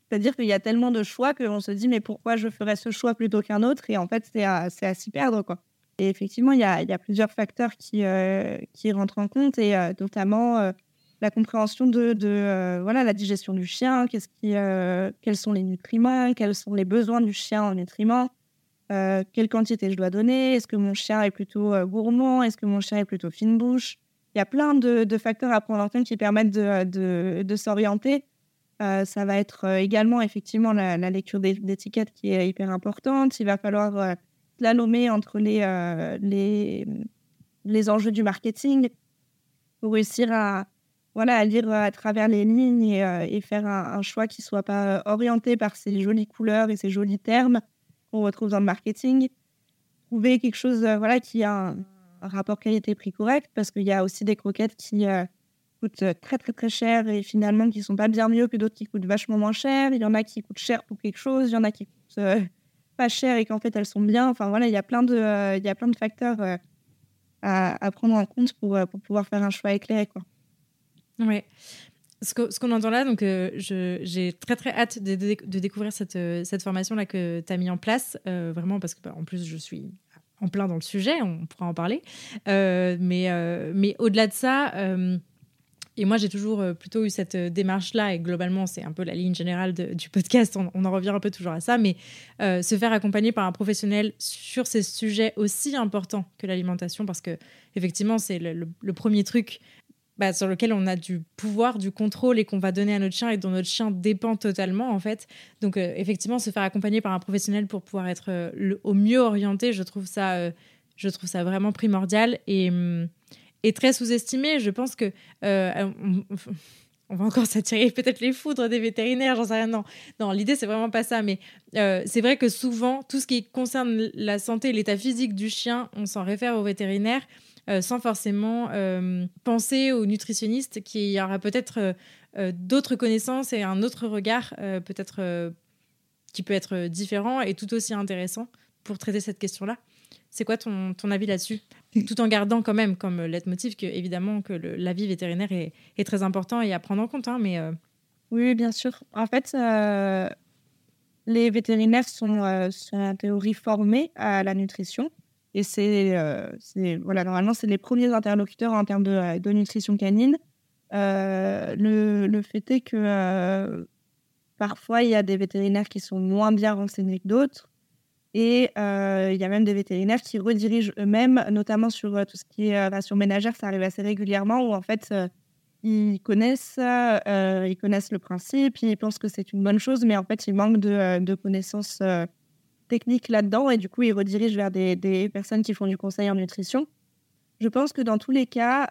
C'est-à-dire qu'il y a tellement de choix qu'on se dit, mais pourquoi je ferais ce choix plutôt qu'un autre? Et en fait, c'est à, à s'y perdre. Quoi. Et effectivement, il y a, plusieurs facteurs qui, euh, rentrent en compte, et euh, notamment la compréhension de, voilà, la digestion du chien, quels sont les nutriments, quels sont les besoins du chien en nutriments, quelle quantité je dois donner, est-ce que mon chien est plutôt gourmand, est-ce que mon chien est plutôt fine bouche il y a plein de, facteurs à prendre en compte qui permettent de, s'orienter. Euh, ça va être euh, également effectivement la, lecture d'étiquettes qui est hyper importante. Il va falloir euh, la nommer entre les, les, les enjeux du marketing pour réussir à, voilà, à lire à travers les lignes et, faire un, choix qui ne soit pas orienté par ces jolies couleurs et ces jolis termes qu'on retrouve dans le marketing. Trouver quelque chose voilà, qui a un, rapport qualité-prix correct parce qu'il y a aussi des croquettes qui euh, coûtent euh, très très très cher et finalement qui sont pas bien mieux que d'autres qui coûtent vachement moins cher. Il y en a qui coûtent cher pour quelque chose, il y en a qui coûtent euh, pas cher et qu'en fait elles sont bien. Enfin voilà, il y a plein de, il y a plein de facteurs à, à, prendre en compte pour, pour pouvoir faire un choix éclairé. Quoi. Ouais. Ce qu'on entend là, donc j'ai très très hâte de, de, découvrir cette, cette formation-là que tu as mis en place, vraiment parce que bah, en plus je suis en plein dans le sujet, on pourra en parler. Euh, mais euh, mais au-delà de ça, euh, et moi j'ai toujours plutôt eu cette démarche-là, et globalement c'est un peu la ligne générale du podcast, on, en revient un peu toujours à ça, mais se faire accompagner par un professionnel sur ces sujets aussi importants que l'alimentation, parce que effectivement c'est le, premier truc bah, sur lequel on a du pouvoir, du contrôle et qu'on va donner à notre chien et dont notre chien dépend totalement en fait. Donc euh, effectivement, se faire accompagner par un professionnel pour pouvoir être euh, au mieux orienté, je trouve ça, euh, je trouve ça vraiment primordial et, et très sous-estimé. Je pense que on, va encore s'attirer peut-être les foudres des vétérinaires, j'en sais rien. Non, non l'idée c'est vraiment pas ça, mais c'est vrai que souvent tout ce qui concerne la santé, l'état physique du chien, on s'en réfère aux vétérinaires. Euh, sans forcément euh, penser au nutritionniste qui aura peut-être euh, d'autres connaissances et un autre regard, peut-être qui peut être différent et tout aussi intéressant. pour traiter cette question-là. C'est quoi ton, ton avis là-dessus? Tout en gardant quand même comme leitmotiv que, évidemment, que l'avis vétérinaire est, est, très important et à prendre en compte. Hein, mais, Oui, bien sûr. En fait, les vétérinaires sont, sont, en théorie formés à la nutrition. Et c'est, voilà, normalement, c'est les premiers interlocuteurs en termes de, de nutrition canine. le, le, fait est que Parfois, il y a des vétérinaires qui sont moins bien renseignés que d'autres. Et euh, il y a même des vétérinaires qui redirigent eux-mêmes, notamment sur euh, tout ce qui est euh, ration ménagère. Ça arrive assez régulièrement où, en fait, ils connaissent, ils connaissent le principe, ils pensent que c'est une bonne chose, mais en fait, ils manquent de, connaissances techniques là-dedans. Et du coup, ils redirigent vers des, des, personnes qui font du conseil en nutrition. Je pense que dans tous les cas,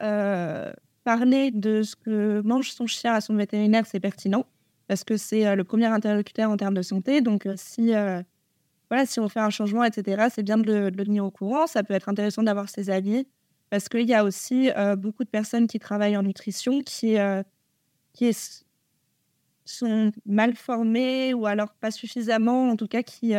parler de ce que mange son chien à son vétérinaire, c'est pertinent parce que c'est le premier interlocuteur en termes de santé. Donc, si, voilà, si on fait un changement, etc., c'est bien de le, tenir au courant. Ça peut être intéressant d'avoir ses avis parce qu'il y a aussi beaucoup de personnes qui travaillent en nutrition qui, qui sont mal formées ou alors pas suffisamment, en tout cas, qui,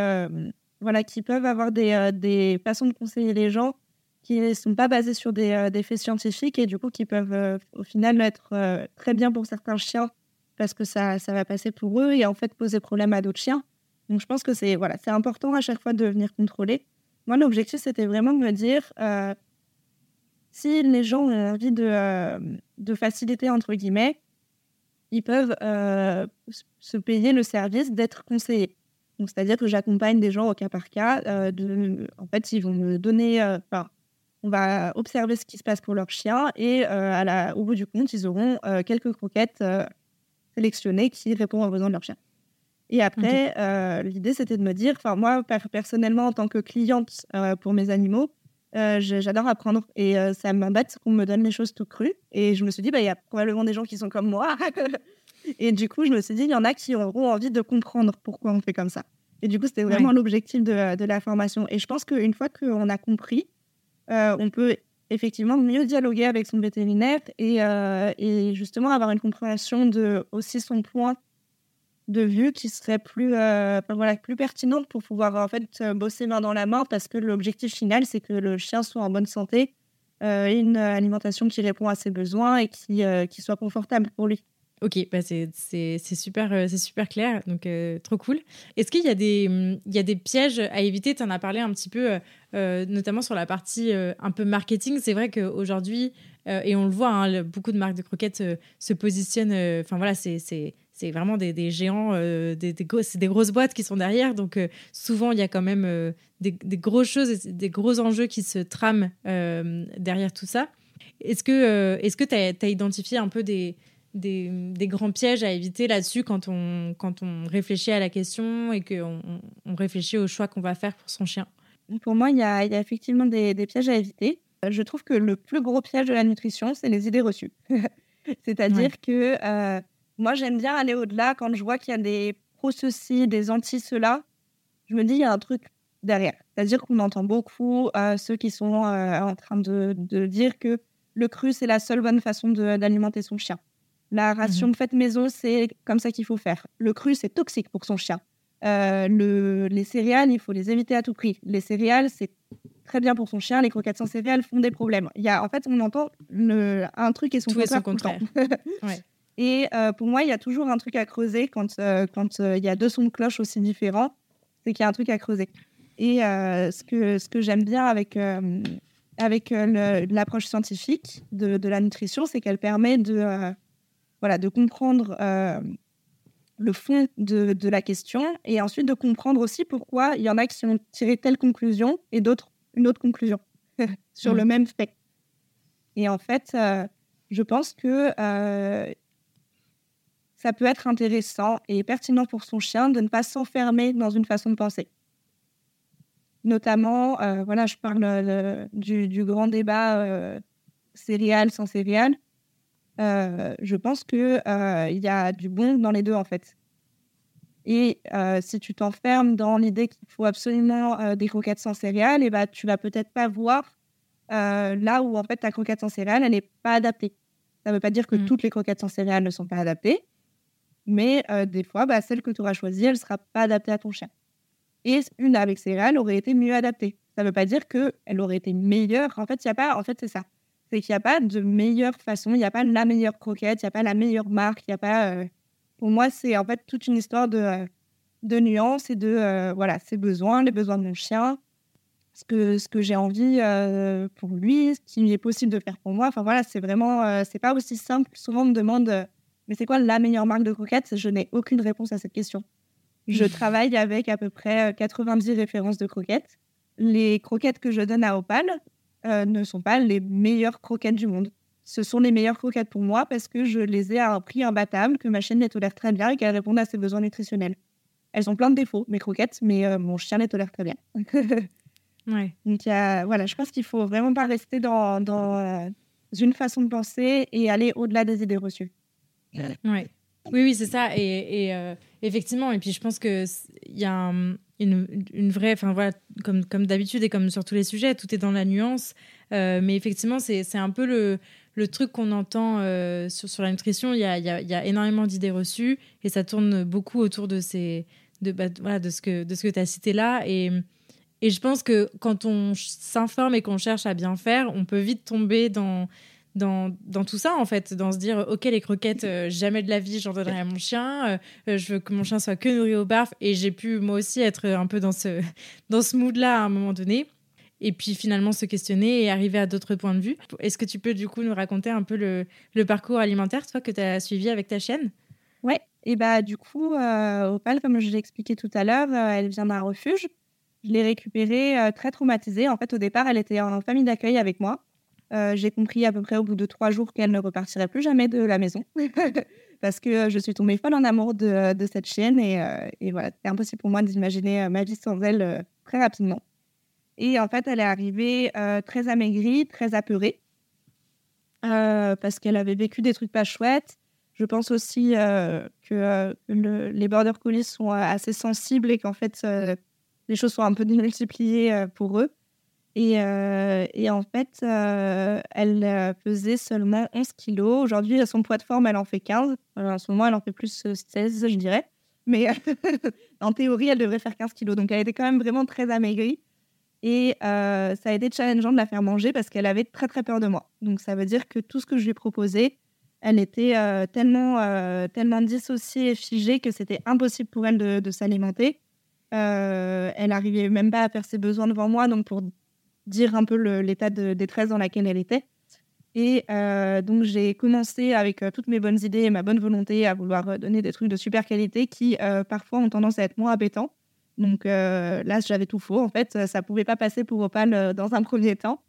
voilà, qui peuvent avoir des, des façons de conseiller les gens qui ne sont pas basées sur des, des, faits scientifiques et du coup qui peuvent au final être très bien pour certains chiens parce que ça, ça va passer pour eux et en fait poser problème à d'autres chiens. Donc je pense que c'est voilà, c'est important à chaque fois de venir contrôler. Moi, l'objectif, c'était vraiment de me dire, euh, si les gens ont envie de, euh, de faciliter, entre guillemets, ils peuvent euh, se payer le service d'être conseillés. C'est-à-dire que j'accompagne des gens au cas par cas. en fait, ils vont me donner, on va observer ce qui se passe pour leur chien et au bout du compte, ils auront quelques croquettes sélectionné qui répond aux besoins de leur chien. Et après, euh, l'idée, c'était de me dire, enfin, moi, personnellement, en tant que cliente euh, pour mes animaux, euh, j'adore apprendre et ça m'embête qu'on me donne les choses tout crues. Et je me suis dit, bah, il y a probablement des gens qui sont comme moi. *laughs* et du coup, je me suis dit, il y en a qui auront envie de comprendre pourquoi on fait comme ça. Et du coup, c'était vraiment l'objectif de, de, la formation. Et je pense qu'une fois qu'on a compris, on peut effectivement mieux dialoguer avec son vétérinaire et, et, justement avoir une compréhension de aussi son point de vue qui serait plus, euh, voilà, plus pertinente pour pouvoir en fait bosser main dans la main parce que l'objectif final c'est que le chien soit en bonne santé, euh, une alimentation qui répond à ses besoins et qui, qui soit confortable pour lui. Ok, bah c'est super, euh, c'est super clair, donc euh, trop cool. Est-ce qu'il y, a des, il y a des pièges à éviter? Tu en as parlé un petit peu, euh, notamment sur la partie un peu marketing. C'est vrai qu'aujourd'hui, et on le voit, hein, beaucoup de marques de croquettes se positionnent, enfin voilà, c'est vraiment des, des géants, des, des, des, grosses boîtes qui sont derrière. Donc souvent, il y a quand même des, des, grosses choses, des gros enjeux qui se trament derrière tout ça. Est-ce que tu est as, as identifié un peu des grands pièges à éviter là-dessus quand on, quand on réfléchit à la question et qu'on on réfléchit au choix qu'on va faire pour son chien? Pour moi, il y a, y a, effectivement des, pièges à éviter. Je trouve que le plus gros piège de la nutrition, c'est les idées reçues. *laughs* C'est-à-dire que euh, moi, j'aime bien aller au-delà quand je vois qu'il y a des pro-ceci, des anti-cela. Je me dis, il y a un truc derrière. C'est-à-dire qu'on entend beaucoup euh, ceux qui sont euh, en train de, de, dire que le cru, c'est la seule bonne façon d'alimenter son chien. La ration mmh faite maison, c'est comme ça qu'il faut faire. Le cru, c'est toxique pour son chien. Euh, le, les céréales, il faut les éviter à tout prix. Les céréales, c'est très bien pour son chien. Les croquettes sans céréales font des problèmes. Il y a, en fait, on entend le, un truc et son tout contraire. *laughs* Et euh, pour moi, il y a toujours un truc à creuser quand euh, quand il y a deux sons de cloche aussi différents. C'est qu'il y a un truc à creuser. Et ce que, ce que j'aime bien avec, avec l'approche scientifique de, de, la nutrition, c'est qu'elle permet de voilà, de comprendre euh, le fond de, la question et ensuite de comprendre aussi pourquoi il y en a qui ont tiré telle conclusion et d'autres une autre conclusion *laughs* sur le mmh. même fait. Et en fait, euh, je pense que euh, ça peut être intéressant et pertinent pour son chien de ne pas s'enfermer dans une façon de penser. Notamment, voilà, je parle du, du, grand débat céréales sans céréales. Euh, je pense qu'il euh, il y a du bon dans les deux, en fait. Et euh, si tu t'enfermes dans l'idée qu'il faut absolument des croquettes sans céréales, et eh bah, tu vas peut-être pas voir là où en fait ta croquette sans céréales, elle n'est pas adaptée. Ça ne veut pas dire que mmh. toutes les croquettes sans céréales ne sont pas adaptées, mais des fois, bah, celle que tu auras choisie, elle ne sera pas adaptée à ton chien. Et une avec céréales aurait été mieux adaptée. Ça ne veut pas dire qu'elle aurait été meilleure. En fait, y a pas. En fait, c'est ça. C'est qu'il n'y a pas de meilleure façon. Il n'y a pas la meilleure croquette. Il n'y a pas la meilleure marque. Il y a pas. Pour moi, c'est en fait toute une histoire de, de nuances et de voilà ses besoins, les besoins de mon chien, ce que, ce que j'ai envie pour lui, ce qu'il est possible de faire pour moi. Enfin voilà, c'est vraiment, c'est pas aussi simple. Souvent, on me demande, mais c'est quoi la meilleure marque de croquettes? Je n'ai aucune réponse à cette question. Je travaille avec à peu près 90 références de croquettes. Les croquettes que je donne à Opal ne sont pas les meilleures croquettes du monde. Ce sont les meilleures croquettes pour moi parce que je les ai à un prix imbattable, que ma chaîne les tolère très bien et qu'elles répondent à ses besoins nutritionnels. Elles ont plein de défauts, mes croquettes, mais mon chien les tolère très bien. *laughs* Ouais. Donc, voilà, je pense qu'il faut vraiment pas rester dans, dans euh, une façon de penser et aller au-delà des idées reçues. Ouais. Oui, oui, c'est ça. Et, euh, effectivement, et puis je pense qu'il y a une, vraie, enfin voilà, comme, comme d'habitude et comme sur tous les sujets, tout est dans la nuance. Euh, mais effectivement, c'est un peu le, le truc qu'on entend sur, sur, la nutrition. Il y a, y y a énormément d'idées reçues et ça tourne beaucoup autour de, ces, de, bah, voilà, de ce que, que tu as cité là. Et et je pense que quand on s'informe et qu'on cherche à bien faire, on peut vite tomber dans, dans, dans, tout ça, en fait, dans se dire, OK, les croquettes, euh, jamais de la vie, j'en donnerai à mon chien, euh, euh, je veux que mon chien soit que nourri au barf, et j'ai pu, moi aussi, être un peu dans ce, *laughs* dans ce mood-là à un moment donné, et puis finalement se questionner et arriver à d'autres points de vue. Est-ce que tu peux, du coup, nous raconter un peu le, le parcours alimentaire, toi, que tu as suivi avec ta chienne? Ouais, et bah du coup, Opal, comme je l'ai expliqué tout à l'heure, elle vient d'un refuge, je l'ai récupérée très traumatisée. En fait, au départ, elle était en famille d'accueil avec moi. Euh, j'ai compris à peu près au bout de trois jours qu'elle ne repartirait plus jamais de la maison *laughs* parce que euh, je suis tombée folle en amour de, de cette chienne et, et voilà, c'était impossible pour moi d'imaginer ma vie sans elle très rapidement. Et en fait, elle est arrivée très amaigrie, très apeurée parce qu'elle avait vécu des trucs pas chouettes. Je pense aussi que les border collies sont assez sensibles et qu'en fait, les choses sont un peu démultipliées euh, pour eux. Et, euh, et, en fait, euh, elle pesait seulement 11 kilos. Aujourd'hui, à son poids de forme, elle en fait 15. en ce moment, elle en fait plus 16, je dirais. Mais *laughs* en théorie, elle devrait faire 15 kilos. Donc, elle était quand même vraiment très amaigrie. Et ça a été challengeant de la faire manger parce qu'elle avait très, très peur de moi. Donc, ça veut dire que tout ce que je lui proposais, elle était tellement, tellement dissociée et figée que c'était impossible pour elle de, de s'alimenter. Euh, elle n'arrivait même pas à faire ses besoins devant moi, donc pour dire un peu l'état de détresse dans laquelle elle était. Et euh, donc j'ai commencé avec euh, toutes mes bonnes idées et ma bonne volonté à vouloir donner des trucs de super qualité qui parfois ont tendance à être moins appétants. Donc là, j'avais tout faux. En fait, ça pouvait pas passer pour Opal dans un premier temps.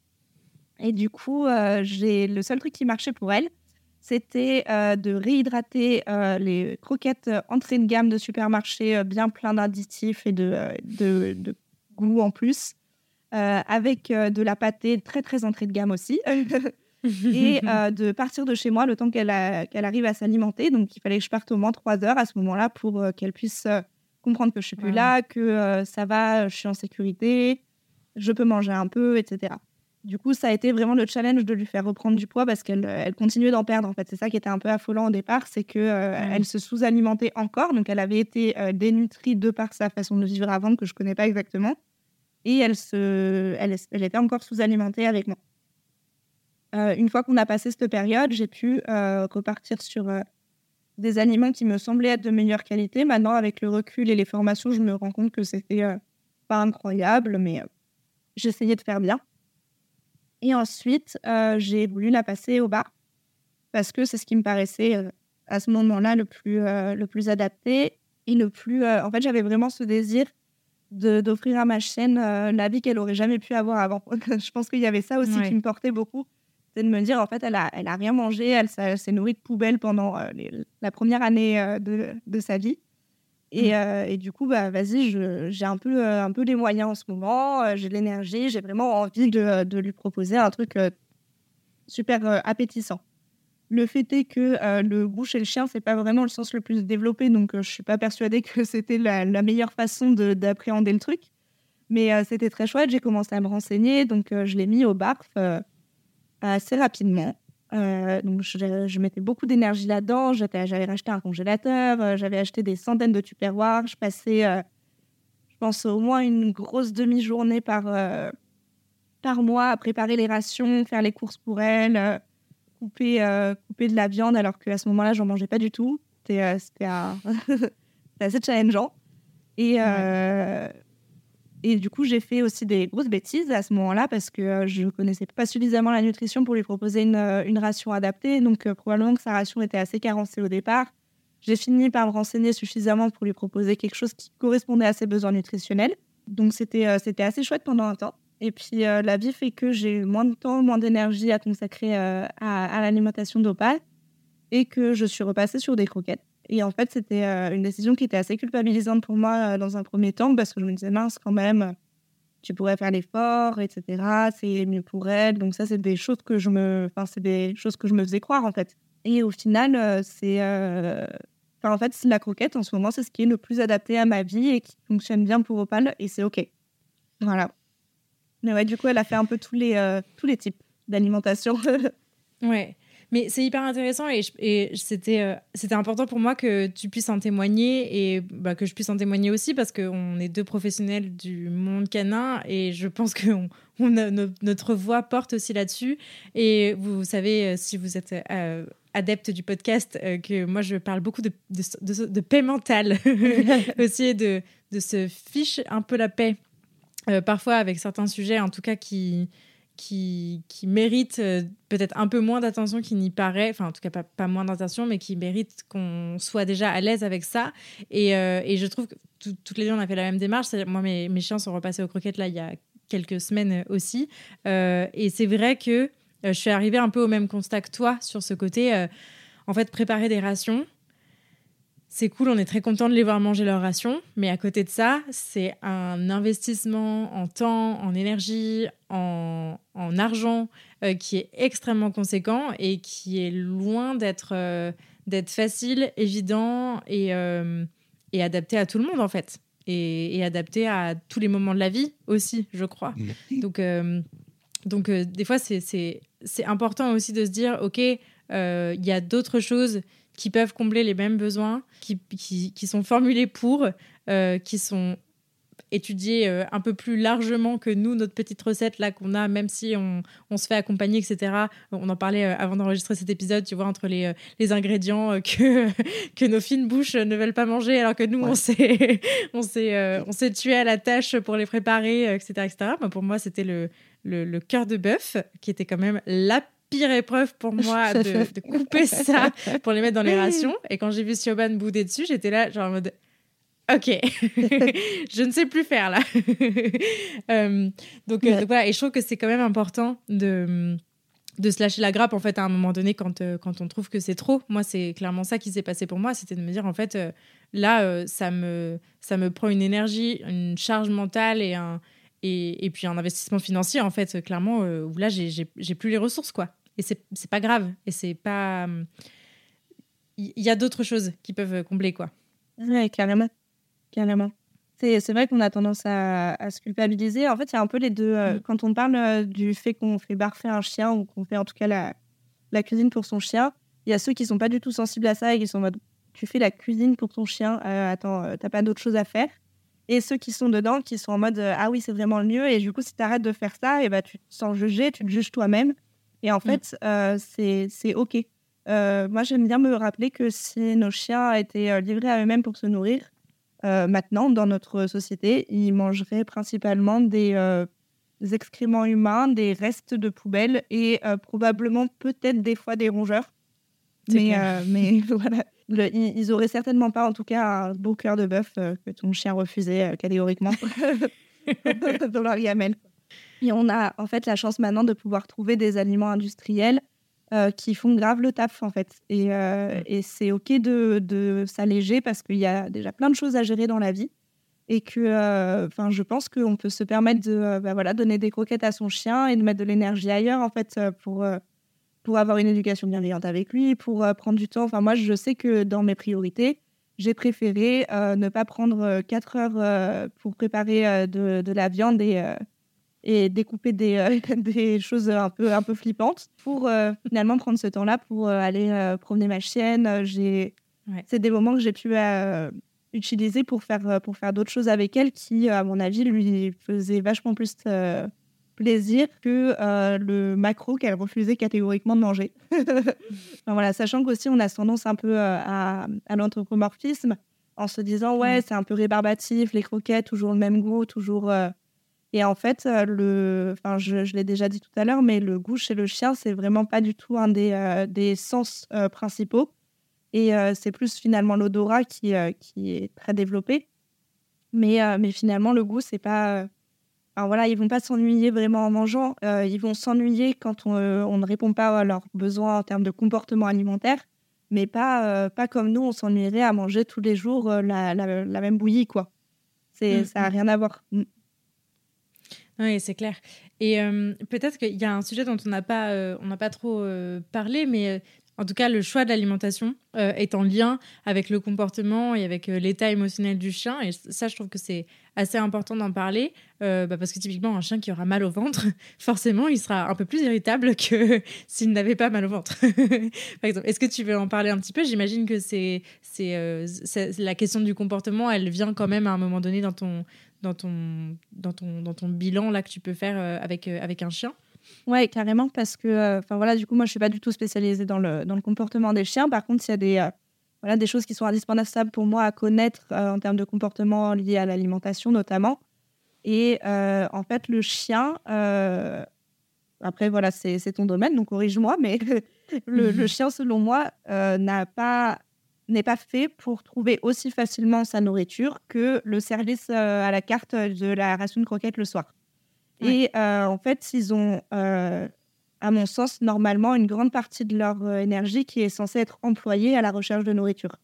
Et du coup, j'ai le seul truc qui marchait pour elle, c'était euh, de réhydrater euh, les croquettes euh, entrée de gamme de supermarché bien plein d'additifs et de, de, goût en plus, avec de la pâtée très très entrée de gamme aussi. *laughs* et *laughs* de partir de chez moi le temps qu'elle qu'elle arrive à s'alimenter. Donc il fallait que je parte au moins trois heures à ce moment-là pour qu'elle puisse comprendre que je suis plus là, que ça va, je suis en sécurité, je peux manger un peu, etc. Du coup, ça a été vraiment le challenge de lui faire reprendre du poids parce qu'elle elle continuait d'en perdre. En fait, c'est ça qui était un peu affolant au départ, c'est que euh, elle se sous-alimentait encore. Donc, elle avait été euh, dénutrie de par sa façon de vivre avant que je connais pas exactement, et elle se, elle, elle était encore sous-alimentée avec moi. Euh, une fois qu'on a passé cette période, j'ai pu repartir sur des aliments qui me semblaient être de meilleure qualité. Maintenant, avec le recul et les formations, je me rends compte que c'était pas incroyable, mais j'essayais de faire bien. Et ensuite, euh, j'ai voulu la passer au bar parce que c'est ce qui me paraissait euh, à ce moment-là le plus, euh, le plus adapté et le plus. en fait, j'avais vraiment ce désir d'offrir à ma chaîne la vie qu'elle aurait jamais pu avoir avant. *laughs* je pense qu'il y avait ça aussi qui me portait beaucoup. C'est de me dire, en fait, elle a, elle a rien mangé, elle, s'est nourrie de poubelle pendant la première année de, de, sa vie. Et, mmh. euh, et, du coup, bah, vas-y, j'ai un peu, euh, un peu les moyens en ce moment, euh, j'ai de l'énergie, j'ai vraiment envie de, de, lui proposer un truc super appétissant. Le fait est que le goût chez le chien, c'est pas vraiment le sens le plus développé, donc je suis pas persuadée que *laughs* c'était la, meilleure façon d'appréhender le truc. Mais c'était très chouette, j'ai commencé à me renseigner, donc je l'ai mis au barf assez rapidement. Euh, donc, je, mettais beaucoup d'énergie là-dedans. J'avais racheté un congélateur, euh, j'avais acheté des centaines de tupperwares. Je passais, euh, je pense, au moins une grosse demi-journée par, par mois à préparer les rations, faire les courses pour elle, couper, couper de la viande, alors qu'à ce moment-là, j'en mangeais pas du tout. C'était *laughs* assez challengeant. Et, et du coup, j'ai fait aussi des grosses bêtises à ce moment-là parce que euh, je ne connaissais pas suffisamment la nutrition pour lui proposer une, euh, une ration adaptée. Donc, euh, probablement que sa ration était assez carencée au départ. J'ai fini par me renseigner suffisamment pour lui proposer quelque chose qui correspondait à ses besoins nutritionnels. Donc, c'était c'était assez chouette pendant un temps. Et puis, la vie fait que j'ai moins de temps, moins d'énergie à consacrer à, à l'alimentation d'Opal et que je suis repassée sur des croquettes. Et en fait, c'était euh, une décision qui était assez culpabilisante pour moi euh, dans un premier temps parce que je me disais, mince, quand même, tu pourrais faire l'effort, etc. C'est mieux pour elle. Donc ça, c'est des choses que je me, enfin, c'est des choses que je me faisais croire en fait. Et au final, euh, c'est, en fait, la croquette en ce moment, c'est ce qui est le plus adapté à ma vie et qui fonctionne bien pour Opal et c'est ok. Voilà. Mais ouais, du coup, elle a fait un peu tous les, tous les types d'alimentation. *laughs* ouais. Mais c'est hyper intéressant et, euh, c'était important pour moi que tu puisses en témoigner et bah, que je puisse en témoigner aussi parce qu'on est deux professionnels du monde canin et je pense que on, notre voix porte aussi là-dessus. Et vous, savez, euh, si vous êtes euh, adepte du podcast, que moi je parle beaucoup de, de, de, paix mentale *laughs* aussi et de, de se fiche un peu la paix. Parfois avec certains sujets, en tout cas qui, qui, qui mérite euh, peut-être un peu moins d'attention qu'il n'y paraît, enfin en tout cas pas, moins d'attention, mais qui mérite qu'on soit déjà à l'aise avec ça. Et, euh, et je trouve que toutes les deux, on a fait la même démarche. Moi, mes, mes chiens sont repassés aux croquettes là il y a quelques semaines aussi. Euh, et c'est vrai que je suis arrivée un peu au même constat que toi sur ce côté. en fait, préparer des rations, c'est cool, on est très content de les voir manger leur ration, mais à côté de ça, c'est un investissement en temps, en énergie, en, argent euh, qui est extrêmement conséquent et qui est loin d'être euh, facile, évident euh, et, adapté à tout le monde en fait. Et, adapté à tous les moments de la vie aussi, je crois. Donc, donc des fois, c'est important aussi de se dire, OK, il y a d'autres choses qui peuvent combler les mêmes besoins, qui, qui, sont formulés pour, euh, qui sont étudiés euh, un peu plus largement que nous, notre petite recette là qu'on a, même si on, on, se fait accompagner, etc. On en parlait euh, avant d'enregistrer cet épisode, tu vois, entre les, les ingrédients que, *laughs* que nos fines bouches ne veulent pas manger, alors que nous, on s'est *laughs* on s'est tué à la tâche pour les préparer, etc. etc. pour moi, c'était le, le, le cœur de bœuf, qui était quand même la pire épreuve pour *laughs* moi de, couper ça pour les mettre dans les rations. Et quand j'ai vu Sioban bouder dessus, j'étais là, genre en mode. Ok, *laughs* je ne sais plus faire là. *laughs* Euh, donc, euh, voilà, et je trouve que c'est quand même important de, de se lâcher la grappe en fait à un moment donné quand, euh, quand on trouve que c'est trop. Moi, c'est clairement ça qui s'est passé pour moi, c'était de me dire en fait là, ça, me, ça me prend une énergie, une charge mentale et un, et, puis un investissement financier, en fait, clairement, où là, j'ai plus les ressources, quoi. Et c'est pas grave. Et c'est pas. Il y, a d'autres choses qui peuvent combler, quoi. Ouais, carrément. Carrément. C'est vrai qu'on a tendance à, se culpabiliser. En fait, il y a un peu les deux. Euh, mm. Quand on parle euh, du fait qu'on fait barfer un chien ou qu'on fait en tout cas la, la cuisine pour son chien, il y a ceux qui sont pas du tout sensibles à ça et qui sont en mode tu fais la cuisine pour ton chien, euh, attends, t'as pas d'autre chose à faire. Et ceux qui sont dedans, qui sont en mode ah oui, c'est vraiment le mieux. Et du coup, si tu arrêtes de faire ça, et bah, tu te sens jugé, tu te juges toi-même. Et en mm. fait, euh, c'est OK. Euh, moi, j'aime bien me rappeler que si nos chiens étaient euh, livrés à eux-mêmes pour se nourrir, maintenant, dans notre société, ils mangeraient principalement des, excréments humains, des restes de poubelles et probablement peut-être des fois des rongeurs. Mais, mais *laughs* voilà, ils auraient certainement pas, en tout cas, un beau cœur de bœuf que ton chien refusait catégoriquement *laughs* dans leur gamelle. Et on a en fait la chance maintenant de pouvoir trouver des aliments industriels euh, qui font grave le taf en fait. Et, euh, et c'est ok de, de s'alléger parce qu'il y a déjà plein de choses à gérer dans la vie. Et que euh, enfin je pense qu'on peut se permettre de bah, voilà, donner des croquettes à son chien et de mettre de l'énergie ailleurs en fait pour, pour avoir une éducation bienveillante avec lui, pour prendre du temps. Enfin moi je sais que dans mes priorités, j'ai préféré ne pas prendre 4 heures pour préparer de, de, la viande et et découper des, euh, *laughs* des choses un peu, un peu flippantes pour euh, finalement prendre ce temps-là pour euh, aller promener ma chienne. J'ai... C'est des moments que j'ai pu utilisé pour faire, pour faire d'autres choses avec elle qui, à mon avis, lui faisait vachement plus plaisir que le macro qu'elle refusait catégoriquement de manger. *laughs* voilà, sachant qu'aussi on a tendance un peu à, à l'anthropomorphisme en se disant ouais, mmh. c'est un peu rébarbatif, les croquettes, toujours le même goût, toujours. Et en fait, le, enfin, je, l'ai déjà dit tout à l'heure, mais le goût chez le chien, c'est vraiment pas du tout un des, des sens principaux. Et c'est plus finalement l'odorat qui, qui est très développé. Mais, mais finalement, le goût, c'est pas. Alors voilà, ils vont pas s'ennuyer vraiment en mangeant. ils vont s'ennuyer quand on, on, ne répond pas à leurs besoins en termes de comportement alimentaire mais pas, euh, pas comme nous, on s'ennuierait à manger tous les jours euh, la, la, même bouillie, quoi. C'est, mmh, ça n'a mmh. rien à voir. Mmh. Oui, c'est clair. Et euh, peut-être qu'il y a un sujet dont on n'a pas, on n'a pas trop parlé, mais en tout cas, le choix de l'alimentation euh, est en lien avec le comportement et avec euh, l'état émotionnel du chien. Et ça, je trouve que c'est assez important d'en parler. Euh, bah, parce que typiquement, un chien qui aura mal au ventre, *laughs* forcément, il sera un peu plus irritable *laughs* que s'il n'avait pas mal au ventre. *laughs* Par exemple, est-ce que tu veux en parler un petit peu? J'imagine que c'est, la question du comportement, elle vient quand même à un moment donné dans ton, bilan là, que tu peux faire avec un chien. Ouais, carrément, parce que, euh, enfin voilà, du coup, moi, je suis pas du tout spécialisée dans le, dans le comportement des chiens. Par contre, il y a des, euh, voilà, des choses qui sont indispensables pour moi à connaître euh, en termes de comportement lié à l'alimentation, notamment. Et en fait, le chien, après, voilà, c'est ton domaine, donc corrige-moi, mais *laughs* le, le, chien, selon moi, n'a pas n'est pas fait pour trouver aussi facilement sa nourriture que le service à la carte de la ration de croquettes le soir. Et euh, en fait, ils ont, euh, à mon sens, normalement une grande partie de leur euh, énergie qui est censée être employée à la recherche de nourriture,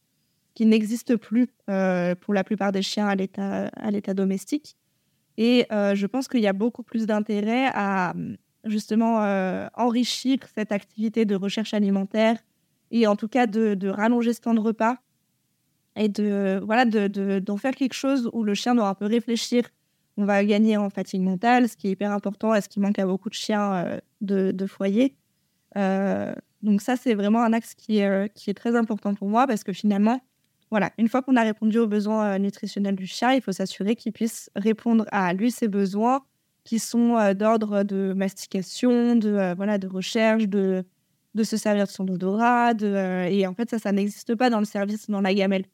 qui n'existe plus pour la plupart des chiens à l'état, domestique. Et je pense qu'il y a beaucoup plus d'intérêt à justement enrichir cette activité de recherche alimentaire et en tout cas de, rallonger ce temps de repas et de voilà de, d'en faire quelque chose où le chien doit un peu réfléchir on va gagner en fatigue mentale, ce qui est hyper important est ce qui manque à beaucoup de chiens euh, de, foyer. Euh, donc ça, c'est vraiment un axe qui est, euh, qui est très important pour moi parce que finalement, voilà, une fois qu'on a répondu aux besoins nutritionnels du chien, il faut s'assurer qu'il puisse répondre à lui ses besoins qui sont d'ordre de mastication, de, voilà, de recherche, de se servir de son odorat. et en fait, ça, ça n'existe pas dans le service, dans la gamelle.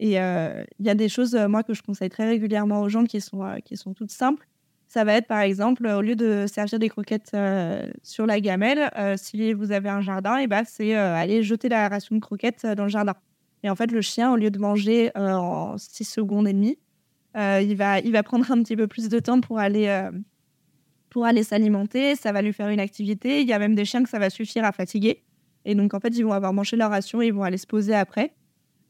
Et euh, il y a des choses, euh, moi, que je conseille très régulièrement aux gens qui sont, euh, qui sont toutes simples. Ça va être, par exemple, au lieu de servir des croquettes sur la gamelle, si vous avez un jardin, ben, c'est aller jeter la ration de croquettes dans le jardin. Et en fait, le chien, au lieu de manger en 6 secondes et demie, il, va, il va prendre un petit peu plus de temps pour aller, pour aller s'alimenter. Ça va lui faire une activité. Il y a même des chiens que ça va suffire à fatiguer. Et donc, en fait, ils vont avoir mangé leur ration et ils vont aller se poser après.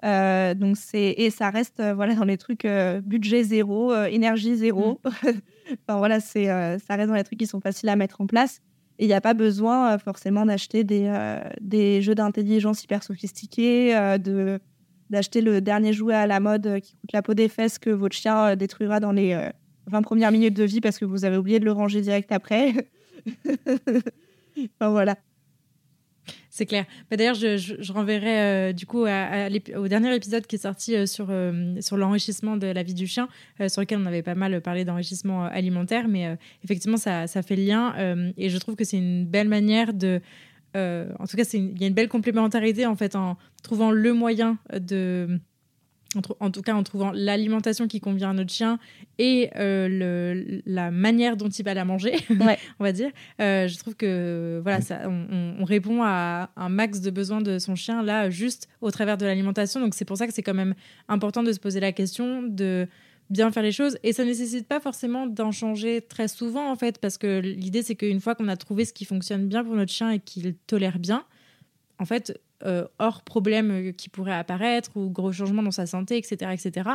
Euh, donc c'est et ça reste euh, voilà dans les trucs euh, budget zéro, énergie zéro. Mmh. *laughs* enfin voilà, c'est ça reste dans les trucs qui sont faciles à mettre en place. Et il n'y a pas besoin forcément d'acheter des, des jeux d'intelligence hyper sophistiqués, de d'acheter le dernier jouet à la mode qui coûte la peau des fesses que votre chien détruira dans les 20 premières minutes de vie parce que vous avez oublié de le ranger direct après. *laughs* enfin voilà. C'est clair. Bah, d'ailleurs, je, renverrai euh, du coup au dernier épisode qui est sorti euh, sur, euh, sur l'enrichissement de la vie du chien, sur lequel on avait pas mal parlé d'enrichissement alimentaire, mais effectivement, ça, ça, fait lien. et je trouve que c'est une belle manière de. en tout cas, il y a une belle complémentarité en fait en trouvant le moyen de en, tout cas en trouvant l'alimentation qui convient à notre chien et euh, le, la manière dont il va la manger, *laughs* on va dire. Euh, je trouve que voilà, ça, on, répond à un max de besoins de son chien là juste au travers de l'alimentation. Donc c'est pour ça que c'est quand même important de se poser la question de bien faire les choses et ça nécessite pas forcément d'en changer très souvent en fait parce que l'idée c'est qu'une fois qu'on a trouvé ce qui fonctionne bien pour notre chien et qu'il tolère bien en fait euh, hors problème euh, qui pourrait apparaître ou gros changements dans sa santé, etc., etc.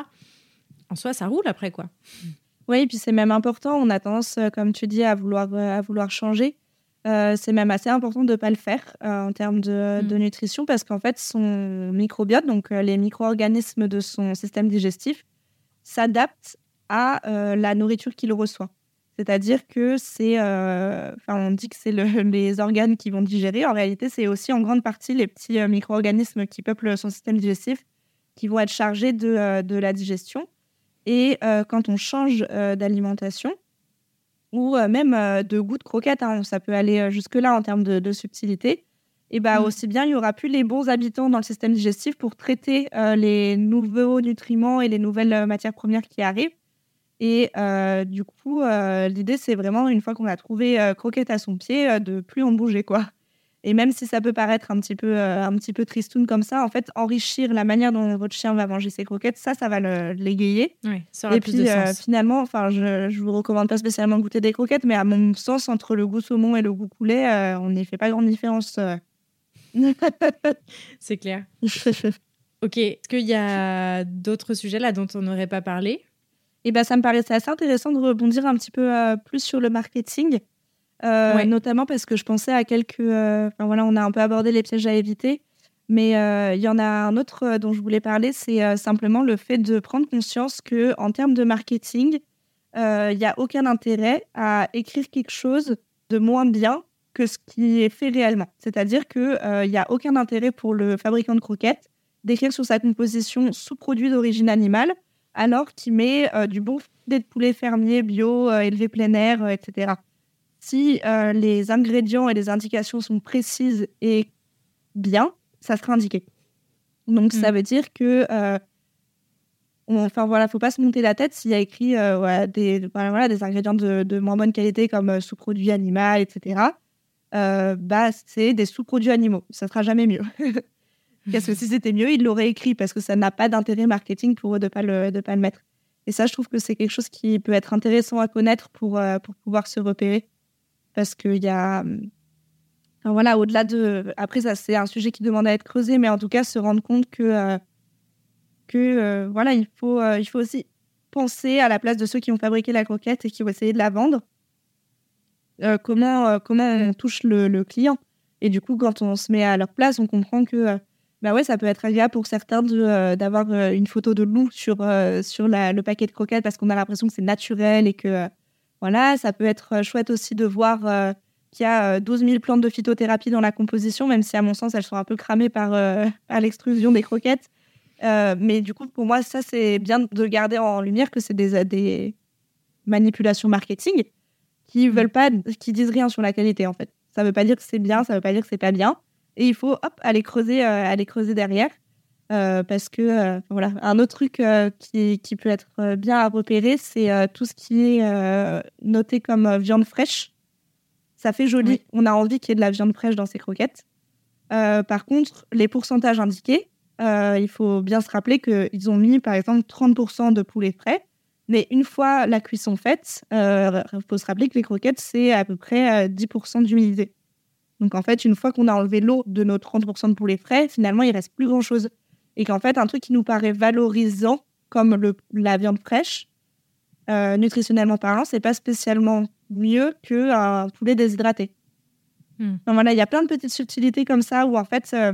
En soi, ça roule après, quoi. Oui, et puis c'est même important. On a tendance, euh, comme tu dis, à vouloir, à vouloir changer. c'est même assez important de ne pas le faire en termes de, de, mm. nutrition parce qu'en fait, son microbiote, donc les micro-organismes de son système digestif, s'adaptent à la nourriture qu'il reçoit. C'est-à-dire que c'est, euh, enfin, on dit que c'est *laughs* les organes qui vont digérer. En réalité, c'est aussi en grande partie les petits euh, micro-organismes qui peuplent son système digestif qui vont être chargés de, de la digestion. Et quand on change d'alimentation, ou même de goût de croquette, hein, ça peut aller jusque-là en termes de, subtilité, et bah, mmh. aussi bien il y aura plus les bons habitants dans le système digestif pour traiter les nouveaux nutriments et les nouvelles matières premières qui arrivent. Et du coup, l'idée, c'est vraiment, une fois qu'on a trouvé croquette à son pied, de plus en bouger, quoi. Et même si ça peut paraître un petit peu, un petit peu tristoun comme ça, en fait, enrichir la manière dont votre chien va manger ses croquettes, ça, ça va l'égayer. Oui, ça aura Et plus puis, de sens. finalement, enfin, je, je vous recommande pas spécialement goûter des croquettes, mais à mon sens, entre le goût saumon et le goût poulet, on n'y fait pas grande différence. c'est clair. *laughs* ok. Est-ce qu'il y a d'autres sujets là dont on n'aurait pas parlé? Et ben, ça me paraissait assez intéressant de rebondir un petit peu euh, plus sur le marketing, euh, notamment parce que je pensais à quelques. Euh, enfin voilà, on a un peu abordé les pièges à éviter, mais il y en a un autre dont je voulais parler, c'est simplement le fait de prendre conscience que en termes de marketing, il n'y a aucun intérêt à écrire quelque chose de moins bien que ce qui est fait réellement. C'est-à-dire qu'il n'y a aucun intérêt pour le fabricant de croquettes d'écrire sur sa composition sous-produit d'origine animale alors qu'il met euh, du bon filet de poulet fermier bio, euh, élevé plein air, euh, etc. Si les ingrédients et les indications sont précises et bien, ça sera indiqué. Donc ça mm. veut dire que enfin voilà, faut pas se monter la tête s'il y a écrit des, voilà, des ingrédients de, moins bonne qualité comme sous-produits animaux, etc. bah, c'est des sous-produits animaux. Ça sera jamais mieux. *laughs* Parce que si c'était mieux, ils l'auraient écrit parce que ça n'a pas d'intérêt marketing pour eux de pas, pas le mettre. Et ça, je trouve que c'est quelque chose qui peut être intéressant à connaître pour, euh, pour pouvoir se repérer. Parce qu'il y a. Enfin, voilà, au-delà de. Après, ça, c'est un sujet qui demande à être creusé, mais en tout cas, se rendre compte que. Euh, que euh, voilà, il faut, il faut aussi penser à la place de ceux qui ont fabriqué la croquette et qui ont essayé de la vendre. comment, comment on touche le, client. Et du coup, quand on se met à leur place, on comprend que bah ouais, ça peut être agréable pour certains euh, d'avoir euh, une photo de loup sur, euh, sur le paquet de croquettes parce qu'on a l'impression que c'est naturel et que voilà, ça peut être chouette aussi de voir qu'il y a 12 000 plantes de phytothérapie dans la composition, même si à mon sens elles sont un peu cramées par *laughs* à l'extrusion des croquettes. mais du coup, pour moi, ça c'est bien de garder en lumière que c'est des, des manipulations marketing qui mmh. veulent pas, qui disent rien sur la qualité en fait. Ça veut pas dire que c'est bien, ça veut pas dire que c'est pas bien et il faut hop, aller creuser, euh, aller creuser derrière. Euh, parce que euh, voilà, un autre truc qui, qui, peut être bien à repérer, c'est tout ce qui est noté comme viande fraîche. Ça fait joli. On a envie qu'il y ait de la viande fraîche dans ces croquettes. par contre, les pourcentages indiqués, il faut bien se rappeler qu'ils ont mis par exemple 30% de poulet frais. Mais une fois la cuisson faite, il faut se rappeler que les croquettes, c'est à peu près 10% d'humidité. Donc en fait, une fois qu'on a enlevé l'eau de nos 30% de poulet frais, finalement, il reste plus grand-chose. Et qu'en fait, un truc qui nous paraît valorisant, comme le, la viande fraîche, euh, nutritionnellement parlant, c'est pas spécialement mieux qu'un poulet déshydraté. Hmm. Donc voilà, il y a plein de petites subtilités comme ça où en fait, euh,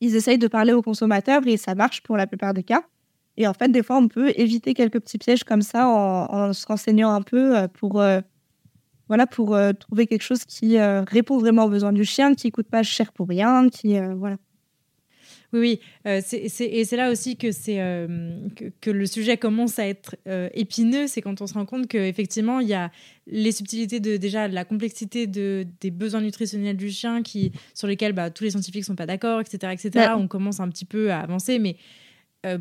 ils essayent de parler aux consommateurs et ça marche pour la plupart des cas. Et en fait, des fois, on peut éviter quelques petits pièges comme ça en, en se renseignant un peu euh, pour voilà, pour euh, trouver quelque chose qui euh, répond vraiment aux besoins du chien, qui coûte pas cher pour rien, qui euh, voilà. Oui, oui, et c'est là aussi que, que, que, le sujet commence à être épineux, c'est quand on se rend compte qu'effectivement, il y a les subtilités de déjà la complexité de, des besoins nutritionnels du chien qui, sur lesquels bah, tous les scientifiques ne sont pas d'accord, etc. etc. On commence un petit peu à avancer, mais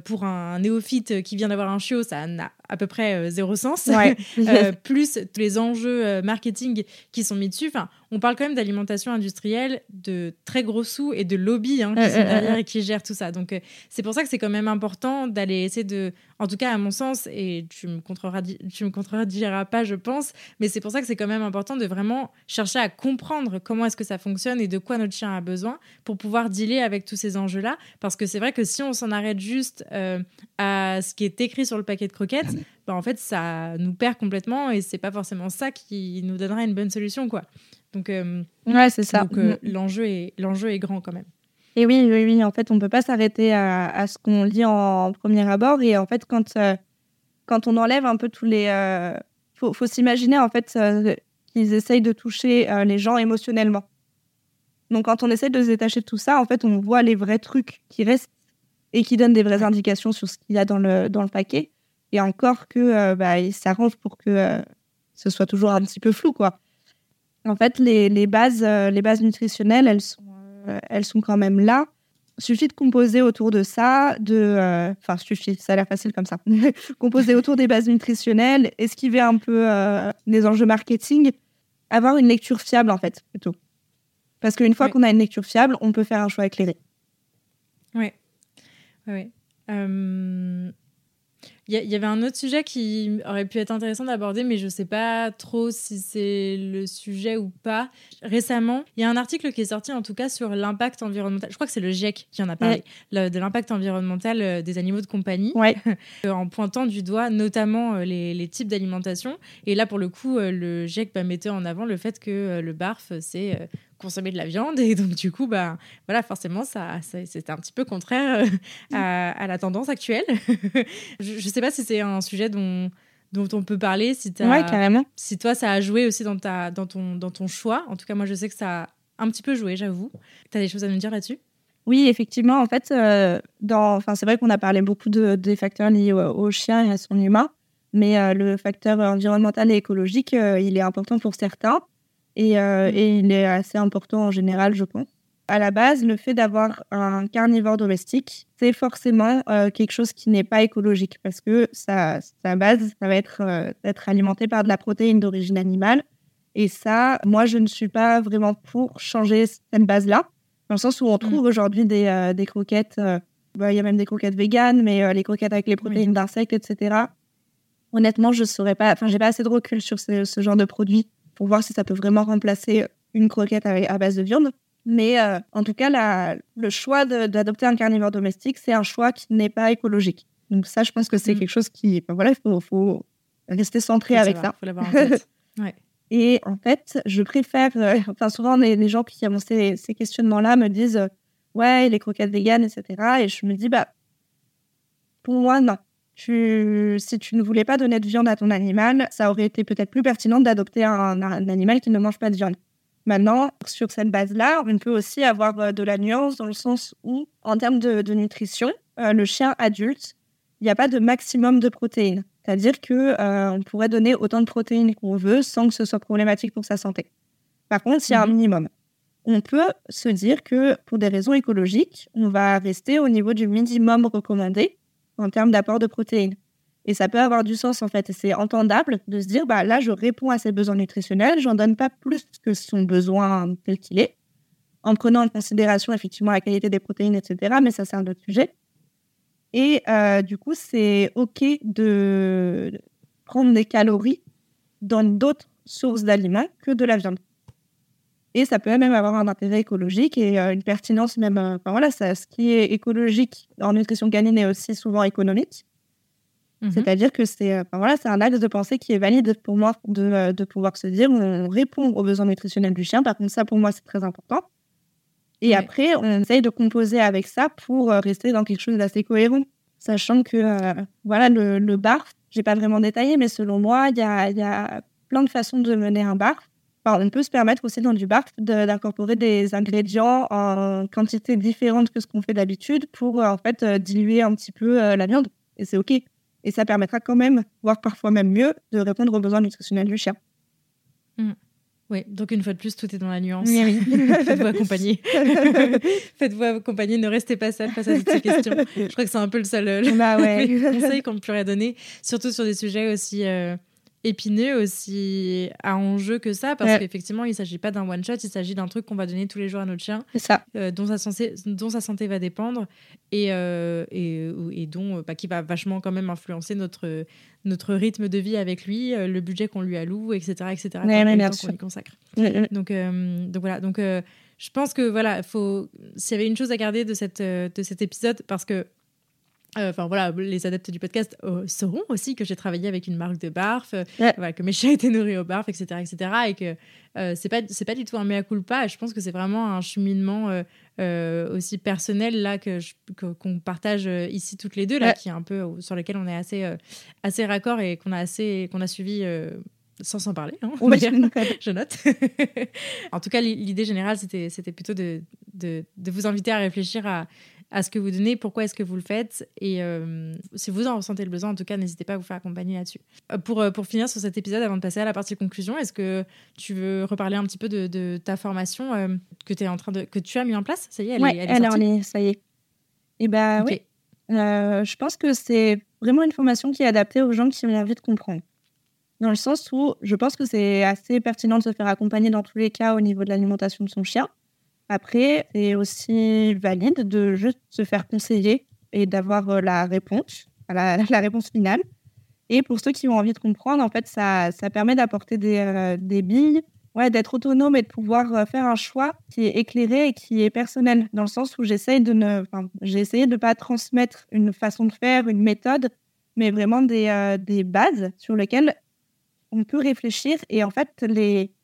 pour un néophyte qui vient d'avoir un chiot, ça n'a à peu près euh, zéro sens. *laughs* Euh, *laughs* plus tous les enjeux marketing qui sont mis dessus. Enfin, on parle quand même d'alimentation industrielle, de très gros sous et de lobby hein, qui sont derrière et qui gèrent tout ça. Donc, c'est pour ça que c'est quand même important d'aller essayer de, en tout cas à mon sens, et tu me tu me contrediras pas, je pense, mais c'est pour ça que c'est quand même important de vraiment chercher à comprendre comment est-ce que ça fonctionne et de quoi notre chien a besoin pour pouvoir dealer avec tous ces enjeux-là. Parce que c'est vrai que si on s'en arrête juste à ce qui est écrit sur le paquet de croquettes, bah, en fait, ça nous perd complètement et c'est pas forcément ça qui nous donnera une bonne solution, quoi. Donc, euh, ouais, c'est ça. Donc, euh, l'enjeu est, l'enjeu est grand quand même. Et oui, oui, oui. En fait, on peut pas s'arrêter à, à, ce qu'on lit en, premier abord. Et en fait, quand, euh, quand on enlève un peu tous les. faut, faut s'imaginer, en fait, qu'ils essayent de toucher les gens émotionnellement. Donc, quand on essaie de se détacher de tout ça, en fait, on voit les vrais trucs qui restent et qui donne des vraies indications sur ce qu'il y a dans le, dans le paquet. Et encore que euh, bah, il s'arrange pour que euh, ce soit toujours un petit peu flou. Quoi. En fait, les, les bases, euh, les bases nutritionnelles, elles sont, elles sont quand même là. Suffit de composer autour de ça, de, enfin suffit, ça a l'air facile comme ça. *laughs* composer autour des bases nutritionnelles, esquiver un peu les enjeux marketing, avoir une lecture fiable en fait plutôt. Parce qu'une fois qu'on a une lecture fiable, on peut faire un choix éclairé. Oui. Oui. Euh, il y, avait un autre sujet qui aurait pu être intéressant d'aborder, mais je ne sais pas trop si c'est le sujet ou pas. Récemment, il y a un article qui est sorti en tout cas sur l'impact environnemental. Je crois que c'est le GIEC qui en a parlé, de l'impact environnemental euh, des animaux de compagnie, ouais. *laughs* Euh, en pointant du doigt notamment euh, les, types d'alimentation. Et là, pour le coup, le GIEC bah, mettait en avant le fait que le BARF, c'est consommer de la viande. Et donc du coup bah voilà forcément ça, c'était un petit peu contraire euh, à, la tendance actuelle. *laughs* Je, ne sais pas si c'est un sujet dont dont on peut parler si carrément. si toi ça a joué aussi dans ta dans ton dans ton choix. En tout cas moi je sais que ça a un petit peu joué j'avoue. Tu as des choses à nous dire là-dessus? Oui, effectivement, en fait, euh, dans, enfin, c'est vrai qu'on a parlé beaucoup de, des facteurs liés au, chien et à son humain, mais euh, le facteur environnemental et écologique, il est important pour certains. Euh, mm. Et, il est assez important en général, je pense. À la base, le fait d'avoir un carnivore domestique, c'est forcément euh, quelque chose qui n'est pas écologique parce que sa, sa base, ça va être euh, d'être alimenté par de la protéine d'origine animale. Et ça, moi, je ne suis pas vraiment pour changer cette base-là, dans le sens où on mm. trouve aujourd'hui des, des, croquettes. Bah, il y a même des croquettes véganes, mais les croquettes avec les protéines d'insectes, etc. Honnêtement, je saurais pas. Enfin, j'ai pas assez de recul sur ce, ce genre de produits pour voir si ça peut vraiment remplacer une croquette à, base de viande. Mais euh, en tout cas, la, le choix d'adopter un carnivore domestique, c'est un choix qui n'est pas écologique. Donc ça, je pense que c'est mm. quelque chose qui... voilà, il faut, faut, rester centré avec ça. Faut l'avoir en tête. *laughs* ouais. Et en fait, je préfère... Euh, enfin, souvent, les, les, gens qui ont ces, ces questionnements-là me disent euh, Ouais, les croquettes véganes, etc. » Et je me dis, bah, pour moi, non si tu ne voulais pas donner de viande à ton animal, ça aurait été peut-être plus pertinent d'adopter un, animal qui ne mange pas de viande. Maintenant, sur cette base-là, on peut aussi avoir euh, de la nuance dans le sens où, en termes de, nutrition, euh, le chien adulte, il n'y a pas de maximum de protéines. C'est-à-dire que euh, on pourrait donner autant de protéines qu'on veut sans que ce soit problématique pour sa santé. Par contre, il y a un mhm. minimum. On peut se dire que pour des raisons écologiques, on va rester au niveau du minimum recommandé en termes d'apport de protéines. Et ça peut avoir du sens en fait. C'est entendable de se dire, bah là, je réponds à ses besoins nutritionnels, j'en donne pas plus que son besoin tel qu'il est, en prenant en considération effectivement la qualité des protéines, etc. Mais ça, c'est un autre sujet. Et euh, du coup, c'est OK de prendre des calories dans d'autres sources d'aliments que de la viande. Et ça peut même avoir un intérêt écologique et euh, une pertinence même. Euh, enfin, voilà, ça, ce qui est écologique en nutrition canine est aussi souvent économique. Mhm. C'est-à-dire que c'est euh, enfin, voilà, un axe de pensée qui est valide pour moi de, de, pouvoir se dire on répond aux besoins nutritionnels du chien. Par contre, ça, pour moi, c'est très important. Et après, on essaye de composer avec ça pour rester dans quelque chose d'assez cohérent. Sachant que, voilà, le, le barf, j'ai pas vraiment détaillé, mais selon moi, il y a, y a plein de façons de mener un barf on peut se permettre aussi dans du bar d'incorporer des ingrédients en quantité différente que ce qu'on fait d'habitude pour euh, en fait euh, diluer un petit peu euh, la viande. Et c'est OK. Et ça permettra quand même, voire parfois même mieux, de répondre aux besoins nutritionnels du chien. Mmh. Oui, donc une fois de plus, tout est dans la nuance. Oui, *laughs* Faites-vous accompagner. *laughs* Faites-vous accompagner, ne restez pas seul face à toutes ces questions. Je crois que c'est un peu le seul bah *laughs* conseil qu'on pourrait donner, surtout sur des sujets aussi épineux, aussi à enjeu que ça, parce qu'effectivement, il ne s'agit pas d'un one-shot, il s'agit d'un truc qu'on va donner tous les jours à notre chien, ça. Euh, dont, sa santé, dont sa santé va dépendre et, euh, et, et, dont, bah, qui va vachement quand même influencer notre, notre rythme de vie avec lui, euh, le budget qu'on lui alloue, etc. etc. qu'on lui consacre. Donc, donc voilà, donc je pense que voilà, faut s'il y avait une chose à garder de, cette, de cet épisode, parce que euh, enfin voilà, les adeptes du podcast euh, sauront aussi que j'ai travaillé avec une marque de barf, euh, voilà, que mes *laughs* chiens étaient nourris au barf, etc., etc., et que c'est pas c'est pas du tout un mea culpa. Je pense que c'est vraiment un cheminement aussi personnel là que qu'on partage ici toutes les deux là, qui est un peu sur lequel on est assez assez raccord et qu'on a assez qu'on a suivi sans s'en parler, hein, je note. *laughs* en tout cas, l'idée générale, c'était plutôt de, de, de, vous inviter à réfléchir à, à ce que vous donnez, pourquoi est-ce que vous le faites. Et si vous en ressentez le besoin, en tout cas, n'hésitez pas à vous faire accompagner là-dessus. pour, pour finir sur cet épisode, avant de passer à la partie conclusion, est-ce que tu veux reparler un petit peu de, ta formation que, es en train de, que tu as mis en place? Ça y est, elle est, elle, est, ça y est. Et eh ben oui. je pense que c'est vraiment une formation qui est adaptée aux gens qui ont envie de comprendre dans le sens où je pense que c'est assez pertinent de se faire accompagner dans tous les cas au niveau de l'alimentation de son chien. Après, c'est aussi valide de juste se faire conseiller et d'avoir euh, la réponse, *laughs* la, réponse finale. Et pour ceux qui ont envie de comprendre, en fait, ça, ça permet d'apporter des, euh, billes, ouais, d'être autonome et de pouvoir euh, faire un choix qui est éclairé et qui est personnel, dans le sens où j'essaye de ne, de pas transmettre une façon de faire, une méthode, mais vraiment des, des bases sur lesquelles on peut réfléchir et en fait, les,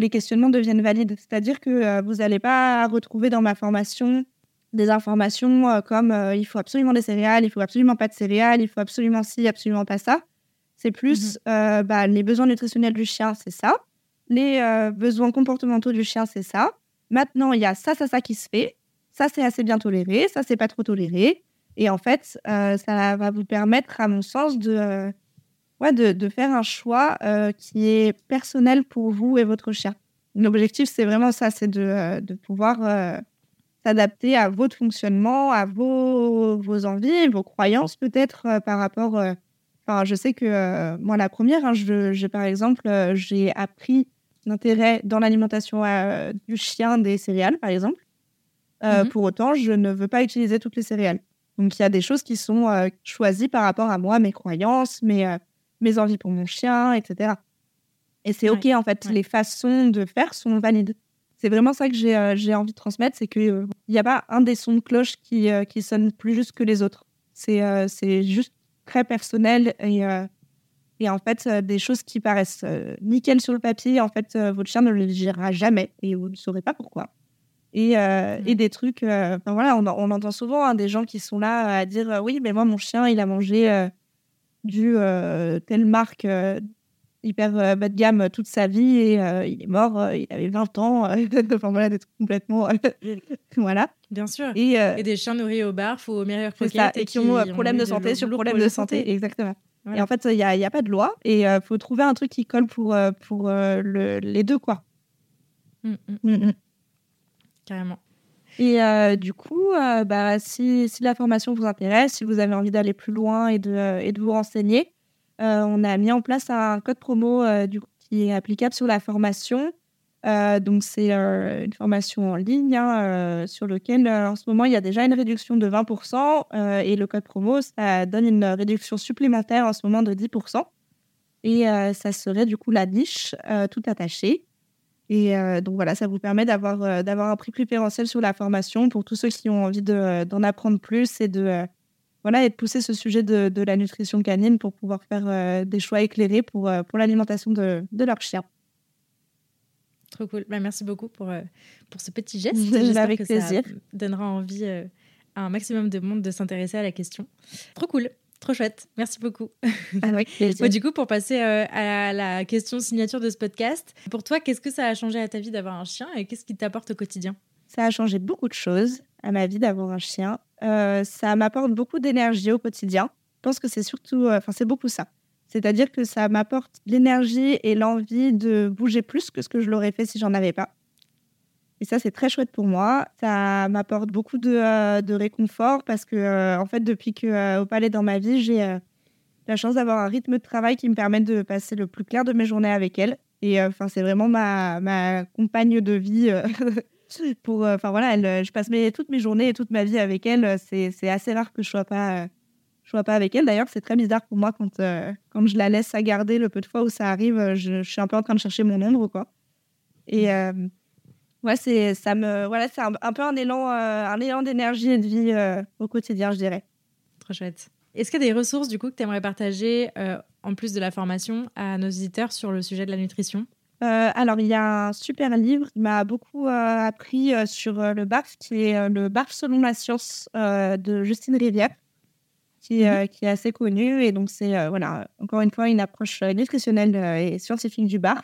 les questionnements deviennent valides. C'est-à-dire que euh, vous n'allez pas retrouver dans ma formation des informations euh, comme euh, il faut absolument des céréales, il faut absolument pas de céréales, il faut absolument ci, absolument pas ça. C'est plus mhm. bah, les besoins nutritionnels du chien, c'est ça. Les besoins comportementaux du chien, c'est ça. Maintenant, il y a ça, ça, ça qui se fait. Ça, c'est assez bien toléré. Ça, c'est pas trop toléré. Et en fait, ça va vous permettre, à mon sens, de, ouais, de, de, faire un choix euh, qui est personnel pour vous et votre chien. L'objectif, c'est vraiment ça, c'est de, euh, de, pouvoir euh, s'adapter à votre fonctionnement, à vos, vos envies, vos croyances peut-être par rapport... Enfin, je sais que moi, la première, hein, je, par exemple, j'ai appris l'intérêt dans l'alimentation du chien des céréales, par exemple. Mmh pour autant, je ne veux pas utiliser toutes les céréales. Donc, il y a des choses qui sont choisies par rapport à moi, mes croyances, mes, mes envies pour mon chien, etc. Et c'est OK, en fait, les façons de faire sont valides. C'est vraiment ça que j'ai euh, envie de transmettre, c'est qu'il euh, n'y a pas un des sons de cloche qui, euh, qui sonne plus juste que les autres. C'est c'est juste très personnel et, et en fait, des choses qui paraissent nickel sur le papier, en fait, votre chien ne le gérera jamais et vous ne saurez pas pourquoi. Et, et des trucs, enfin voilà, on, on, entend souvent hein, des gens qui sont là à dire oui, mais moi, mon chien, il a mangé du euh, telle marque euh, hyper euh, bas de gamme toute sa vie et il est mort, il avait 20 ans. *laughs* enfin voilà, d'être complètement. *laughs* voilà. Bien sûr. Et, des chiens nourris au bar, faut meilleures croquettes. Et, qui, ont un problème de santé sur le problème de santé. Exactement. Et en fait, il n'y a, a, pas de loi et il faut trouver un truc qui colle pour, pour le, les deux, quoi. Mmh, mmh. Mmh, Carrément. Et euh, du coup, euh, bah, si, la formation vous intéresse, si vous avez envie d'aller plus loin et de, euh, vous renseigner, on a mis en place un code promo qui est applicable sur la formation. donc, c'est une formation en ligne hein, sur lequel, en ce moment, il y a déjà une réduction de 20%. et le code promo, ça donne une réduction supplémentaire en ce moment de 10%. Et ça serait du coup la niche tout attachée. Et euh, donc voilà, ça vous permet d'avoir euh, d'avoir un prix préférentiel sur la formation pour tous ceux qui ont envie d'en apprendre plus et de euh, voilà et de pousser ce sujet de, de, la nutrition canine pour pouvoir faire des choix éclairés pour pour l'alimentation de, de leur chien. Trop cool. Bah, merci beaucoup pour pour ce petit geste. *laughs* J'espère Avec que plaisir. ça donnera envie à un maximum de monde de s'intéresser à la question. Trop cool. Trop chouette, merci beaucoup. Ah *laughs* du coup, pour passer euh, à la question signature de ce podcast, pour toi, qu'est-ce que ça a changé à ta vie d'avoir un chien et qu'est-ce qui t'apporte au quotidien? Ça a changé beaucoup de choses à ma vie d'avoir un chien. Euh, ça m'apporte beaucoup d'énergie au quotidien. Je pense que c'est surtout, euh, enfin, c'est beaucoup ça. C'est-à-dire que ça m'apporte l'énergie et l'envie de bouger plus que ce que je l'aurais fait si j'en avais pas. Et ça, c'est très chouette pour moi. Ça m'apporte beaucoup de, euh, de, réconfort parce que, euh, en fait, depuis que euh, au palais dans ma vie, j'ai la chance d'avoir un rythme de travail qui me permet de passer le plus clair de mes journées avec elle. Et enfin, c'est vraiment ma, ma compagne de vie. *laughs* pour, enfin voilà, elle, je passe mes, toutes mes journées et toute ma vie avec elle. C'est assez rare que je sois pas, sois pas avec elle. D'ailleurs, c'est très bizarre pour moi quand, quand je la laisse à garder le peu de fois où ça arrive. Je, je, suis un peu en train de chercher mon ombre, quoi. Et Ouais, c'est ça me voilà, c'est un, peu un élan euh, un élan d'énergie et de vie euh, au quotidien, je dirais. Trop chouette. Est-ce qu'il y a des ressources du coup que tu aimerais partager euh, en plus de la formation à nos visiteurs sur le sujet de la nutrition? Alors, il y a un super livre qui m'a beaucoup appris sur le BAF, qui est le BAF selon la science de Justine Rivière, qui, mhm. qui est assez connu. Et donc, c'est voilà, encore une fois une approche nutritionnelle et scientifique du BAF.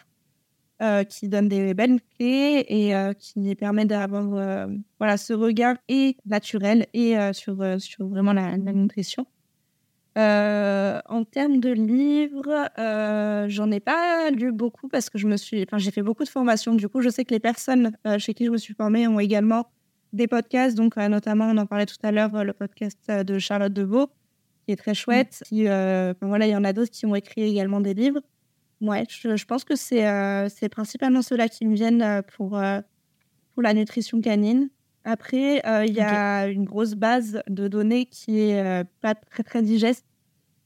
Qui donne des belles clés et qui permet d'avoir voilà, ce regard et naturel et sur, sur vraiment la, nutrition. en termes de livres, j'en ai pas lu beaucoup parce que je me suis, enfin, j'ai fait beaucoup de formations. Du coup, je sais que les personnes chez qui je me suis formée ont également des podcasts. Donc, notamment, on en parlait tout à l'heure, le podcast de Charlotte Deveau, qui est très chouette. Qui, voilà, il y en a d'autres qui ont écrit également des livres. Ouais, je, pense que c'est euh, c'est principalement ceux-là qui me viennent euh, pour, euh, pour la nutrition canine. Après, il y a une grosse base de données qui est pas très très digeste,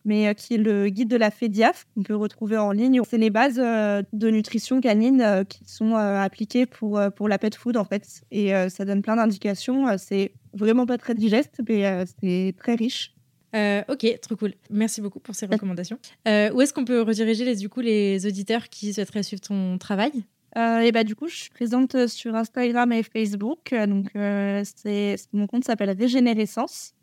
mais qui est le guide de la FEDIAF qu'on peut retrouver en ligne. C'est les bases de nutrition canine qui sont appliquées pour, pour la pet food en fait. Et ça donne plein d'indications. c'est vraiment pas très digeste, mais c'est très riche. Euh, ok, trop cool. Merci beaucoup pour ces recommandations. Euh, où est-ce qu'on peut rediriger les, du coup, les auditeurs qui souhaiteraient suivre ton travail? Euh, et bah, du coup, je suis présente sur Instagram et Facebook. Donc, c'est, mon compte s'appelle Régénérescence.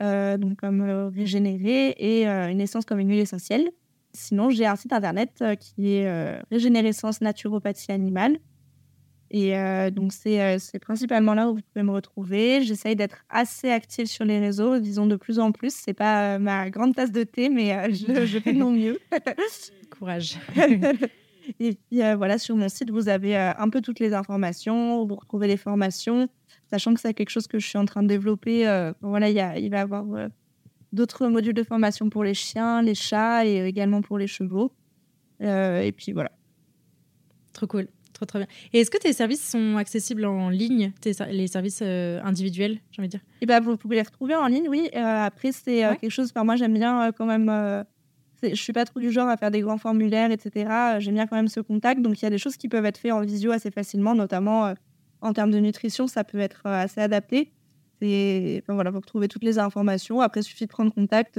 donc, comme régénérer et une essence comme une huile essentielle. Sinon, j'ai un site internet qui est Régénérescence Naturopathie Animale. Et euh, donc, euh, c'est principalement là où vous pouvez me retrouver. J'essaye d'être assez active sur les réseaux, disons de plus en plus. C'est pas euh, ma grande tasse de thé, mais je, je, fais de mon mieux. *laughs* Courage. *laughs* Et puis voilà, sur mon site, vous avez un peu toutes les informations, vous retrouvez les formations, sachant que c'est quelque chose que je suis en train de développer. voilà, y a, il va y avoir d'autres modules de formation pour les chiens, les chats et également pour les chevaux. et puis voilà. Trop cool. Trop, très bien. Et est-ce que tes services sont accessibles en ligne, les services euh, individuels, j'ai envie de dire? Et eh ben, Vous pouvez les retrouver en ligne, oui. Euh, après, c'est euh, quelque chose, par moi, j'aime bien quand même. je suis pas trop du genre à faire des grands formulaires, etc. J'aime bien quand même ce contact. Donc, il y a des choses qui peuvent être faites en visio assez facilement, notamment en termes de nutrition, ça peut être assez adapté. Enfin, voilà, vous retrouvez toutes les informations. Après, il suffit de prendre contact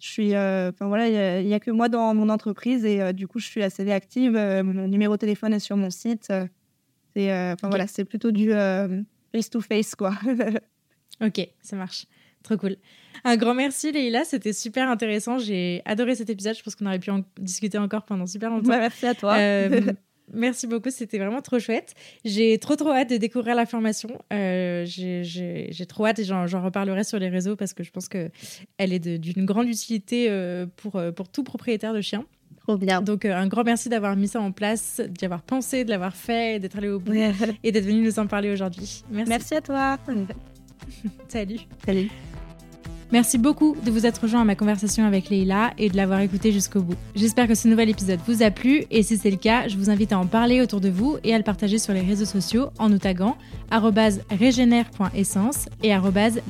je suis, euh, enfin voilà, il n'y a, que moi dans mon entreprise et euh, du coup, je suis assez réactive. Euh, mon numéro de téléphone est sur mon site. c'est, enfin voilà, c'est plutôt du face to face quoi. *laughs* ok, ça marche. Trop cool. Un grand merci, Leïla. C'était super intéressant. J'ai adoré cet épisode. Je pense qu'on aurait pu en discuter encore pendant super longtemps. Bah, merci à toi. *laughs* Merci beaucoup, c'était vraiment trop chouette. J'ai trop trop hâte de découvrir la formation. Euh, j'ai trop hâte et j'en reparlerai sur les réseaux parce que je pense qu'elle est d'une grande utilité euh, pour, euh, pour tout propriétaire de chien. Trop bien. Donc un grand merci d'avoir mis ça en place, d'y avoir pensé, de l'avoir fait, d'être allé au bout et d'être venu nous en parler aujourd'hui. Merci. Merci à toi. *laughs* Salut. Salut. Merci beaucoup de vous être rejoint à ma conversation avec Leïla et de l'avoir écouté jusqu'au bout. J'espère que ce nouvel épisode vous a plu et si c'est le cas, je vous invite à en parler autour de vous et à le partager sur les réseaux sociaux en nous taguant régénère.essence et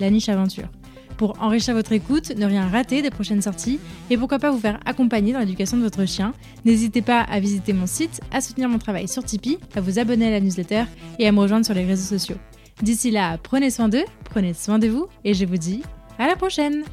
lanicheaventure. Pour enrichir votre écoute, ne rien rater des prochaines sorties et pourquoi pas vous faire accompagner dans l'éducation de votre chien, n'hésitez pas à visiter mon site, à soutenir mon travail sur Tipeee, à vous abonner à la newsletter et à me rejoindre sur les réseaux sociaux. D'ici là, prenez soin d'eux, prenez soin de vous et je vous dis à la prochaine